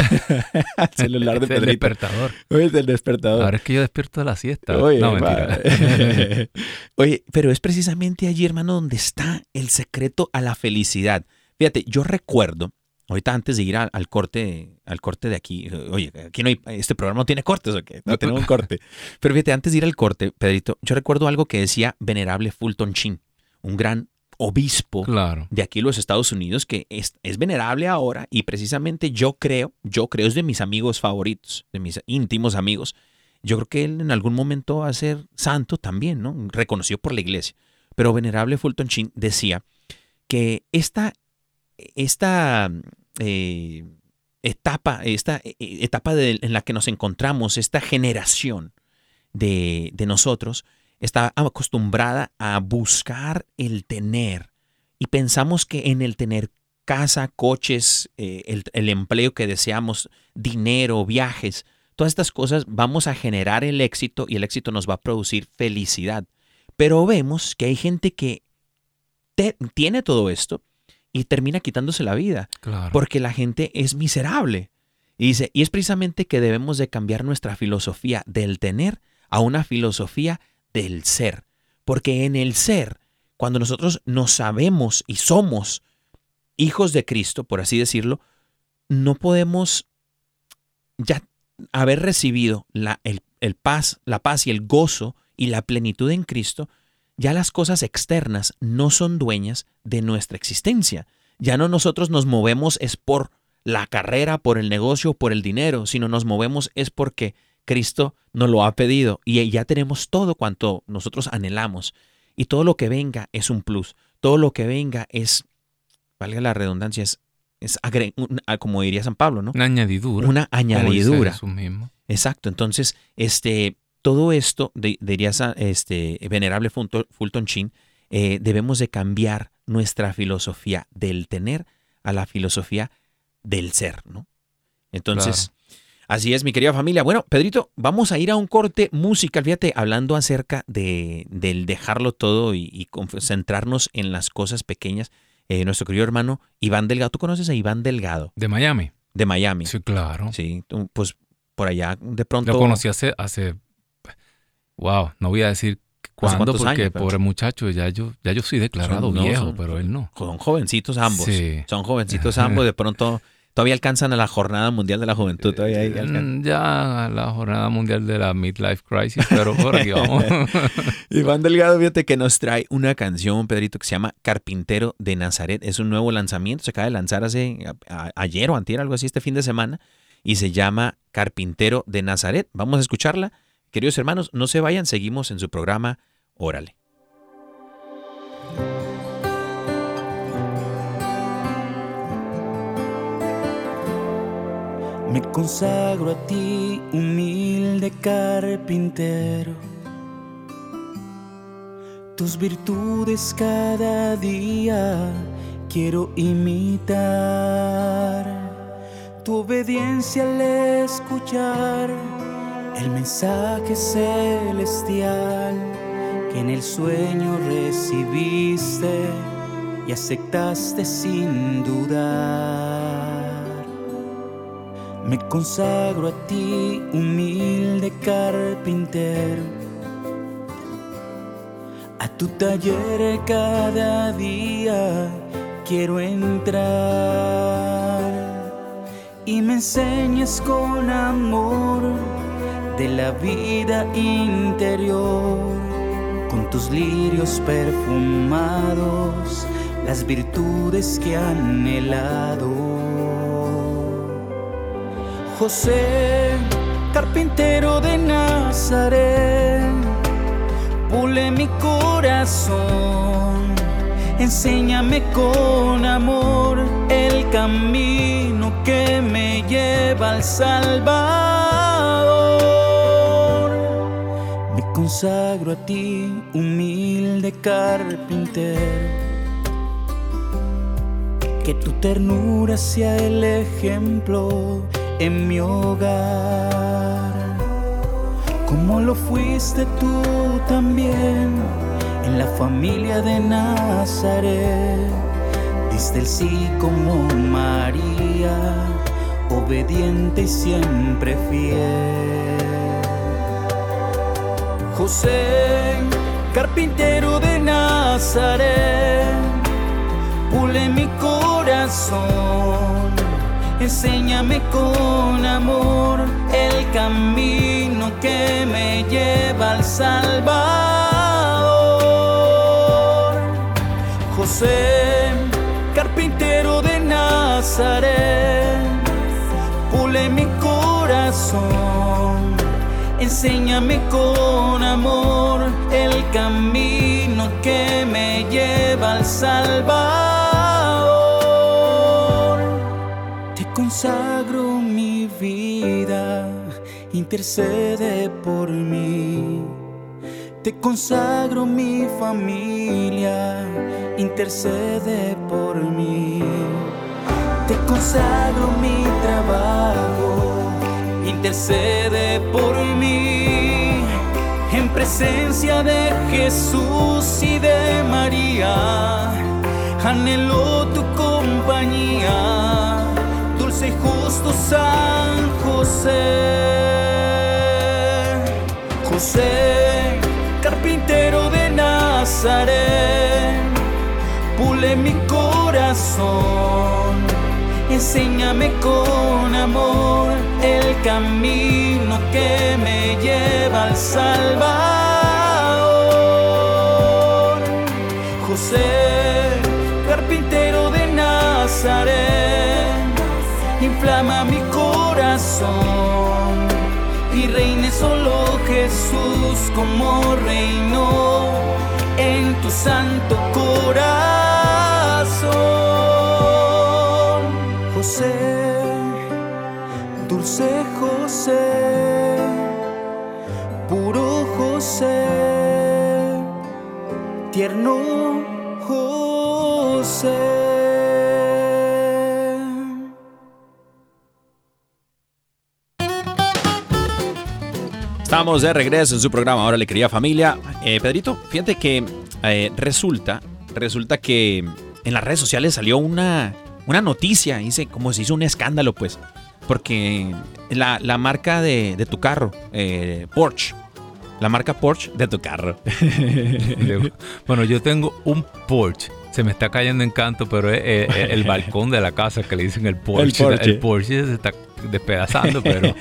al celular de Es el Pedrito. despertador. Oye, es el despertador. Ahora es que yo despierto de la siesta. Oye, no, mentira. Oye, pero es precisamente allí, hermano, donde está el secreto a la felicidad. Fíjate, yo recuerdo, ahorita antes de ir al, al corte, al corte de aquí, oye, aquí no hay, este programa no tiene cortes, ¿o qué? No tenemos un corte. Pero fíjate, antes de ir al corte, Pedrito, yo recuerdo algo que decía Venerable Fulton Sheen, un gran obispo claro. de aquí en los Estados Unidos que es, es venerable ahora y precisamente yo creo, yo creo es de mis amigos favoritos, de mis íntimos amigos. Yo creo que él en algún momento va a ser santo también, ¿no? Reconocido por la iglesia. Pero venerable Fulton Sheen decía que esta, esta eh, etapa, esta eh, etapa de- en la que nos encontramos, esta generación de, nosotros, está acostumbrada a buscar el tener y pensamos que en el tener casa, coches, eh, el, empleo que deseamos, dinero, viajes, todas estas cosas vamos a generar el éxito y el éxito nos va a producir felicidad. Pero vemos que hay gente que tiene todo esto y termina quitándose la vida Claro. porque la gente es miserable. Y dice, y es precisamente que debemos de cambiar nuestra filosofía del tener a una filosofía del ser. Porque en el ser, cuando nosotros nos sabemos y somos hijos de Cristo, por así decirlo, no podemos ya haber recibido la, el, el paz, la paz y el gozo y la plenitud en Cristo, ya las cosas externas no son dueñas de nuestra existencia. Ya no nosotros nos movemos es por la carrera, por el negocio, por el dinero, sino nos movemos es porque Cristo nos lo ha pedido y ya tenemos todo cuanto nosotros anhelamos. Y todo lo que venga es un plus. Todo lo que venga es, valga la redundancia, es, es agre- como diría San Pablo, ¿no? Una añadidura. Una añadidura. Exacto. Entonces, este, todo esto, de- diría sa- este, venerable Fulton, Fulton Sheen, eh, debemos de cambiar nuestra filosofía del tener a la filosofía del ser, ¿no? Entonces, así es, mi querida familia. Bueno, Pedrito, vamos a ir a un corte musical, fíjate, hablando acerca de, del dejarlo todo y, y concentrarnos en las cosas pequeñas. Eh, nuestro querido hermano Iván Delgado, ¿tú conoces a Iván Delgado De Miami. de Miami? Sí, claro. Sí, pues por allá de pronto. Lo conocí hace, hace. Wow, no voy a decir cuándo porque años, pero- pobre muchacho, ya yo, ya yo soy declarado Son- no, viejo, son- pero él no. Son jovencitos ambos. Sí. Son jovencitos ambos. De pronto todavía alcanzan a la Jornada Mundial de la Juventud. Todavía ahí alcanzan. Mm, Ya la jornada mundial de la midlife crisis, pero por aquí vamos. Iván Delgado, fíjate que nos trae una canción, Pedrito, que se llama Carpintero de Nazaret. Es un nuevo lanzamiento. Se acaba de lanzar hace a- a- ayer o antier, algo así, este fin de semana. Y se llama Carpintero de Nazaret. Vamos a escucharla. Queridos hermanos, no se vayan. Seguimos en su programa Órale. Me consagro a ti, humilde carpintero. Tus virtudes cada día quiero imitar. Tu obediencia al escuchar el mensaje celestial que en el sueño recibiste y aceptaste sin dudar. Me consagro a ti, humilde carpintero. A tu taller cada día quiero entrar y me enseñes con amor de la vida interior, con tus lirios perfumados, las virtudes que han anhelado. José, carpintero de Nazaret, pule mi corazón, enséñame con amor el camino que me lleva al Salvador. Consagro a ti, humilde carpintero. Que tu ternura sea el ejemplo en mi hogar, como lo fuiste tú también en la familia de Nazaret. Diste el sí como María, obediente y siempre fiel. José, carpintero de Nazaret, pule mi corazón, enséñame con amor el camino que me lleva al Salvador. José, carpintero de Nazaret, pule mi corazón Enséñame con amor el camino que me lleva al Salvador. Te consagro mi vida, intercede por mí. Te consagro mi familia, intercede por mí. Te consagro mi trabajo intercede por mí. En presencia de Jesús y de María, anhelo tu compañía, dulce y justo San José. José, carpintero de Nazaret, pule mi corazón enséñame con amor el camino que me lleva al Salvador. José, carpintero de Nazaret, inflama mi corazón y reine solo Jesús como reino en tu santo corazón. José, dulce José, puro José, tierno José. Estamos de regreso en su programa Ahora le quería familia. Eh, Pedrito, fíjate que eh, resulta, resulta que en las redes sociales salió una, una noticia, dice como se hizo un escándalo, pues, porque la, la marca de, de tu carro, eh, Porsche, la marca Porsche de tu carro. Bueno, yo tengo un Porsche. Se me está cayendo en canto, pero es el balcón de la casa que le dicen el Porsche. Porsche. El Porsche se está despedazando, pero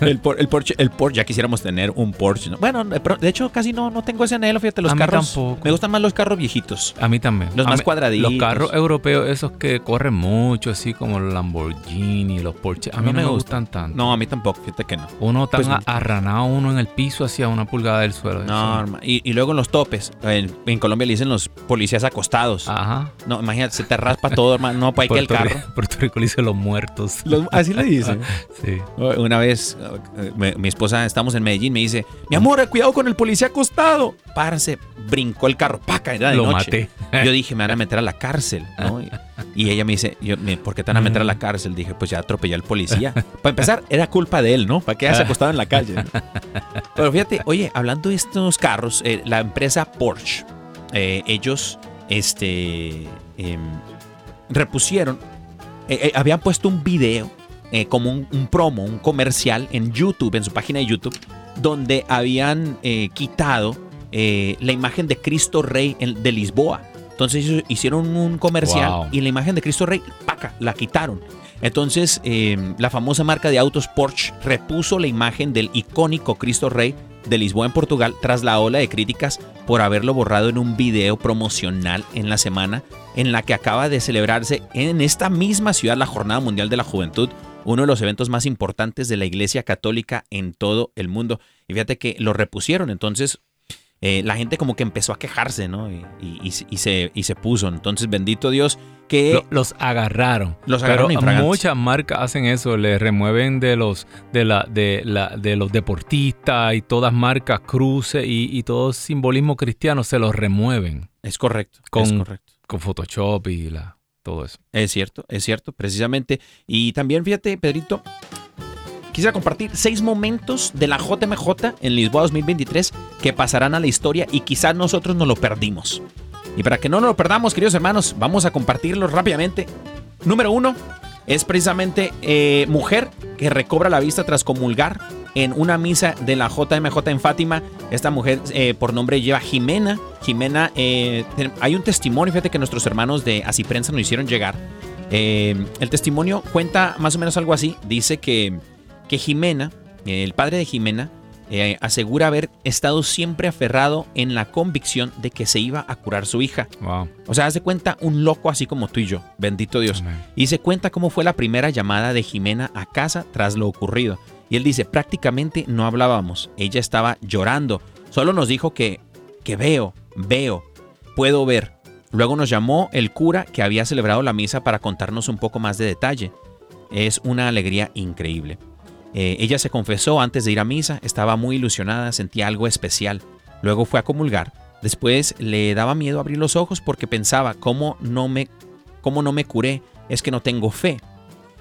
El, por- el Porsche, el Porsche, ya quisiéramos tener un Porsche. ¿no? Bueno, de hecho casi no, no tengo ese anhelo, fíjate, los A carros. Me gustan más los carros viejitos. a mí también. Los A más mí- cuadraditos. Los carros europeos, esos que corren mucho, así como los Lamborghini, los Porsche, a mí no, me gustan tanto. No, a mí tampoco, fíjate que no. Uno tan Pues- arranado uno en el piso hacia una pulgada del suelo. No, Eso- y, y luego en los topes. En, en Colombia le dicen los policías acostados. Ajá. No, imagínate, se te raspa todo, hermano. No, para que el carro. Puerto Rico le dicen los muertos. Los- así le dicen. Sí. Una vez, eh, me- mi esposa, estamos en Medellín, me dice, mi amor, cuidado con el policía acostado. Párase, brincó el carro, paca, era de Lo noche. maté. Yo dije, me van a meter a la cárcel, ¿no? Y, y ella me dice, yo, ¿por qué te van a meter a la cárcel? Dije, pues ya atropellé al policía. Para empezar, era culpa de él, ¿no? ¿Para qué se acostado en la calle? no? Pero fíjate, oye, hablando de estos carros, eh, la empresa Porsche, eh, ellos, este, em, repusieron, habían puesto un video eh, como un, un promo, un comercial en YouTube, en su página de YouTube, donde habían eh, quitado eh, la imagen de Cristo Rey en- de Lisboa. Entonces hicieron un comercial Wow. y la imagen de Cristo Rey, paca, la quitaron. Entonces la famosa marca de autos Porsche repuso la imagen del icónico Cristo Rey de Lisboa en Portugal tras la ola de críticas por haberlo borrado en un video promocional en la semana en la que acaba de celebrarse en esta misma ciudad la Jornada Mundial de la Juventud, uno de los eventos más importantes de la Iglesia Católica en todo el mundo. Y fíjate que lo repusieron, entonces eh, la gente como que empezó a quejarse, ¿no? Y, y- y se- y se, y se puso. Entonces, bendito Dios que... Lo- los agarraron. Los agarraron Pero muchas marcas hacen eso, le remueven de los de la de la de los deportistas y todas marcas cruces y, todo simbolismo cristiano se los remueven es correcto, es Con- correcto. con Photoshop y la todo eso. Es cierto, es cierto, precisamente. Y también fíjate, Pedrito, quisiera compartir seis momentos de la JMJ en Lisboa 2023 que pasarán a la historia y quizás nosotros nos lo perdimos. Y para que no nos lo perdamos, queridos hermanos, vamos a compartirlos rápidamente. Número uno es precisamente eh, mujer que recobra la vista tras comulgar en una misa de la JMJ en Fátima. Esta mujer eh, por nombre lleva Jimena. Jimena, eh, hay un testimonio, fíjate que nuestros hermanos de Así Prensa nos hicieron llegar. Eh, el testimonio cuenta más o menos algo así. Dice que, que Jimena, el padre de Jimena, eh, asegura haber estado siempre aferrado en la convicción de que se iba a curar su hija. Wow. O sea, haz de cuenta un loco así como tú y yo. Bendito Dios. Y se cuenta cómo fue la primera llamada de Jimena a casa tras lo ocurrido. Y él dice, prácticamente no hablábamos. Ella estaba llorando. Solo nos dijo que, que veo, veo, puedo ver. Luego nos llamó el cura que había celebrado la misa para contarnos un poco más de detalle. Es una alegría increíble. Eh, ella se confesó antes de ir a misa, estaba muy ilusionada, sentía algo especial. Luego fue a comulgar. Después le daba miedo abrir los ojos porque pensaba, ¿cómo no me, cómo no me curé? Es que no tengo fe.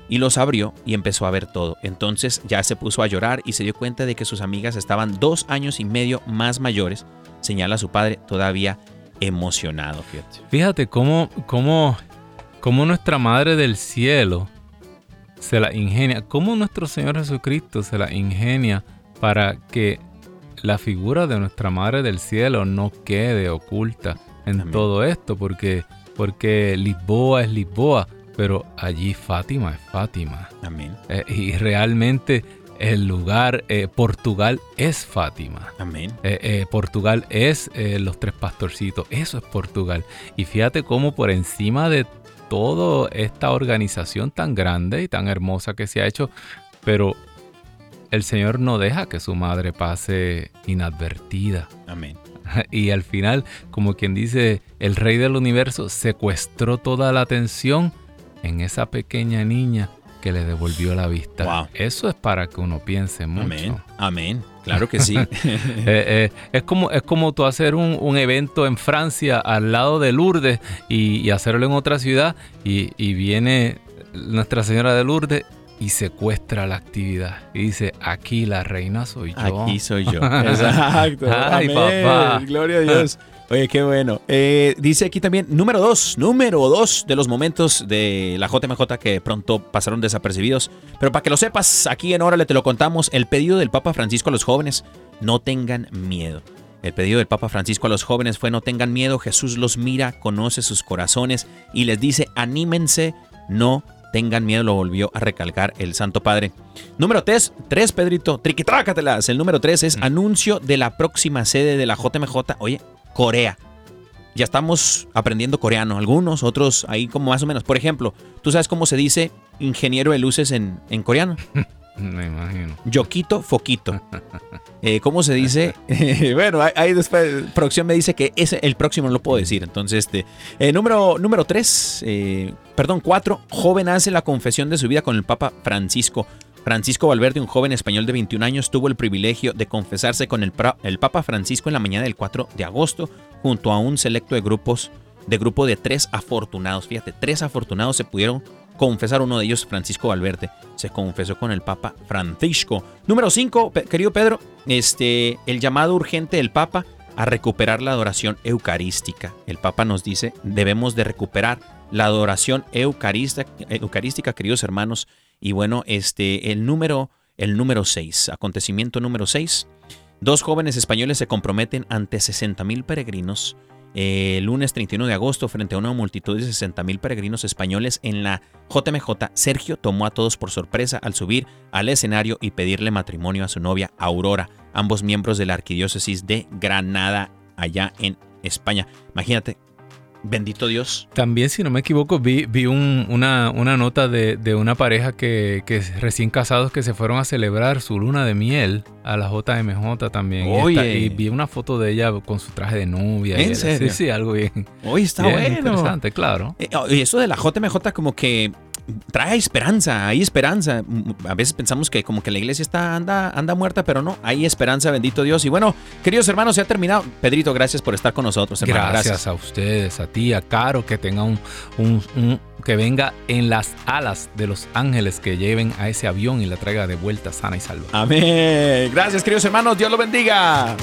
Y los abrió y empezó a ver todo. Entonces ya se puso a llorar y se dio cuenta de que sus amigas estaban dos años y medio más mayores. Señala su padre todavía emocionado. Fíjate. Fíjate cómo, cómo, cómo nuestra Madre del Cielo se la ingenia, cómo nuestro Señor Jesucristo se la ingenia para que la figura de nuestra Madre del Cielo no quede oculta en Amén. todo esto, porque, porque Lisboa es Lisboa, pero allí Fátima es Fátima. Amén. Eh, y realmente el lugar, eh, Portugal es Fátima. Amén. Eh, eh, Portugal es los tres pastorcitos, eso es Portugal. Y fíjate cómo por encima de toda esta organización tan grande y tan hermosa que se ha hecho, pero el Señor no deja que su madre pase inadvertida. Amén. Y al final, como quien dice, el rey del universo secuestró toda la atención en esa pequeña niña que le devolvió la vista. Wow. Eso es para que uno piense mucho. Amén. Amén. Claro que sí. Eh, eh, es, como, es como tú hacer un, un evento en Francia al lado de Lourdes y, y hacerlo en otra ciudad y, y viene Nuestra Señora de Lourdes y secuestra la actividad y dice, aquí la reina soy yo. Aquí soy yo. Exacto. Ay, Amén. papá. Gloria a Dios. Oye, qué bueno. Eh, dice aquí también, número dos, número dos de los momentos de la JMJ que pronto pasaron desapercibidos. Pero para que lo sepas, aquí en Órale te lo contamos, el pedido del Papa Francisco a los jóvenes, no tengan miedo. El pedido del Papa Francisco a los jóvenes fue no tengan miedo, Jesús los mira, conoce sus corazones y les dice, anímense, no tengan miedo, lo volvió a recalcar el Santo Padre. Número 3, 3 Pedrito, triquitrácatelas. El número 3 es anuncio de la próxima sede de la JMJ. Oye, Corea. Ya estamos aprendiendo coreano, algunos, otros ahí como más o menos. Por ejemplo, ¿tú sabes cómo se dice ingeniero de luces en, en coreano? Me imagino. Yoquito Foquito. Eh, ¿Cómo se dice? bueno, ahí- después producción me dice que ese, el próximo no lo puedo decir. Entonces, este, eh, número, número 3, perdón, 4, joven hace la confesión de su vida con el Papa Francisco. Francisco Valverde, un joven español de 21 años, tuvo el privilegio de confesarse con el, Papa Francisco en la mañana del 4 de agosto, junto a un selecto de grupos, de grupo de tres afortunados. Fíjate, tres afortunados se pudieron confesar. Uno de ellos, Francisco Valverde, se confesó con el Papa Francisco. Número 5, querido Pedro, este, el llamado urgente del Papa a recuperar la adoración eucarística. El Papa nos dice, debemos de recuperar la adoración eucarística queridos hermanos. Y bueno, este, el número, el número 6, acontecimiento número 6. Dos jóvenes españoles se comprometen ante 60 mil peregrinos eh, el lunes 31 de agosto frente a una multitud de 60 mil peregrinos españoles en la JMJ. Sergio tomó a todos por sorpresa al subir al escenario y pedirle matrimonio a su novia Aurora, ambos miembros de la arquidiócesis de Granada, allá en España. Imagínate, bendito Dios. También, si no me equivoco, vi, vi un- una, una nota de, de una pareja que, que recién casados que se fueron a celebrar su luna de miel a la JMJ también. Y esta- Oye. Y, vi una foto de ella con su traje de novia. y ¿En era- serio? Sí, sí, algo bien. Hoy está bien bueno. Interesante, claro. Eh, Y eso de la JMJ como que trae esperanza, hay esperanza. A veces pensamos que como que la iglesia está anda anda muerta, pero no, hay esperanza, bendito Dios. Y bueno, queridos hermanos, se ha terminado. Pedrito, gracias por estar con nosotros, hermano. Gracias, a ustedes, a ti, a Caro, que tenga un, un- un que venga en las alas de los ángeles que lleven a ese avión y la traiga de vuelta sana y salva. Amén. Gracias, queridos hermanos. Dios lo bendiga.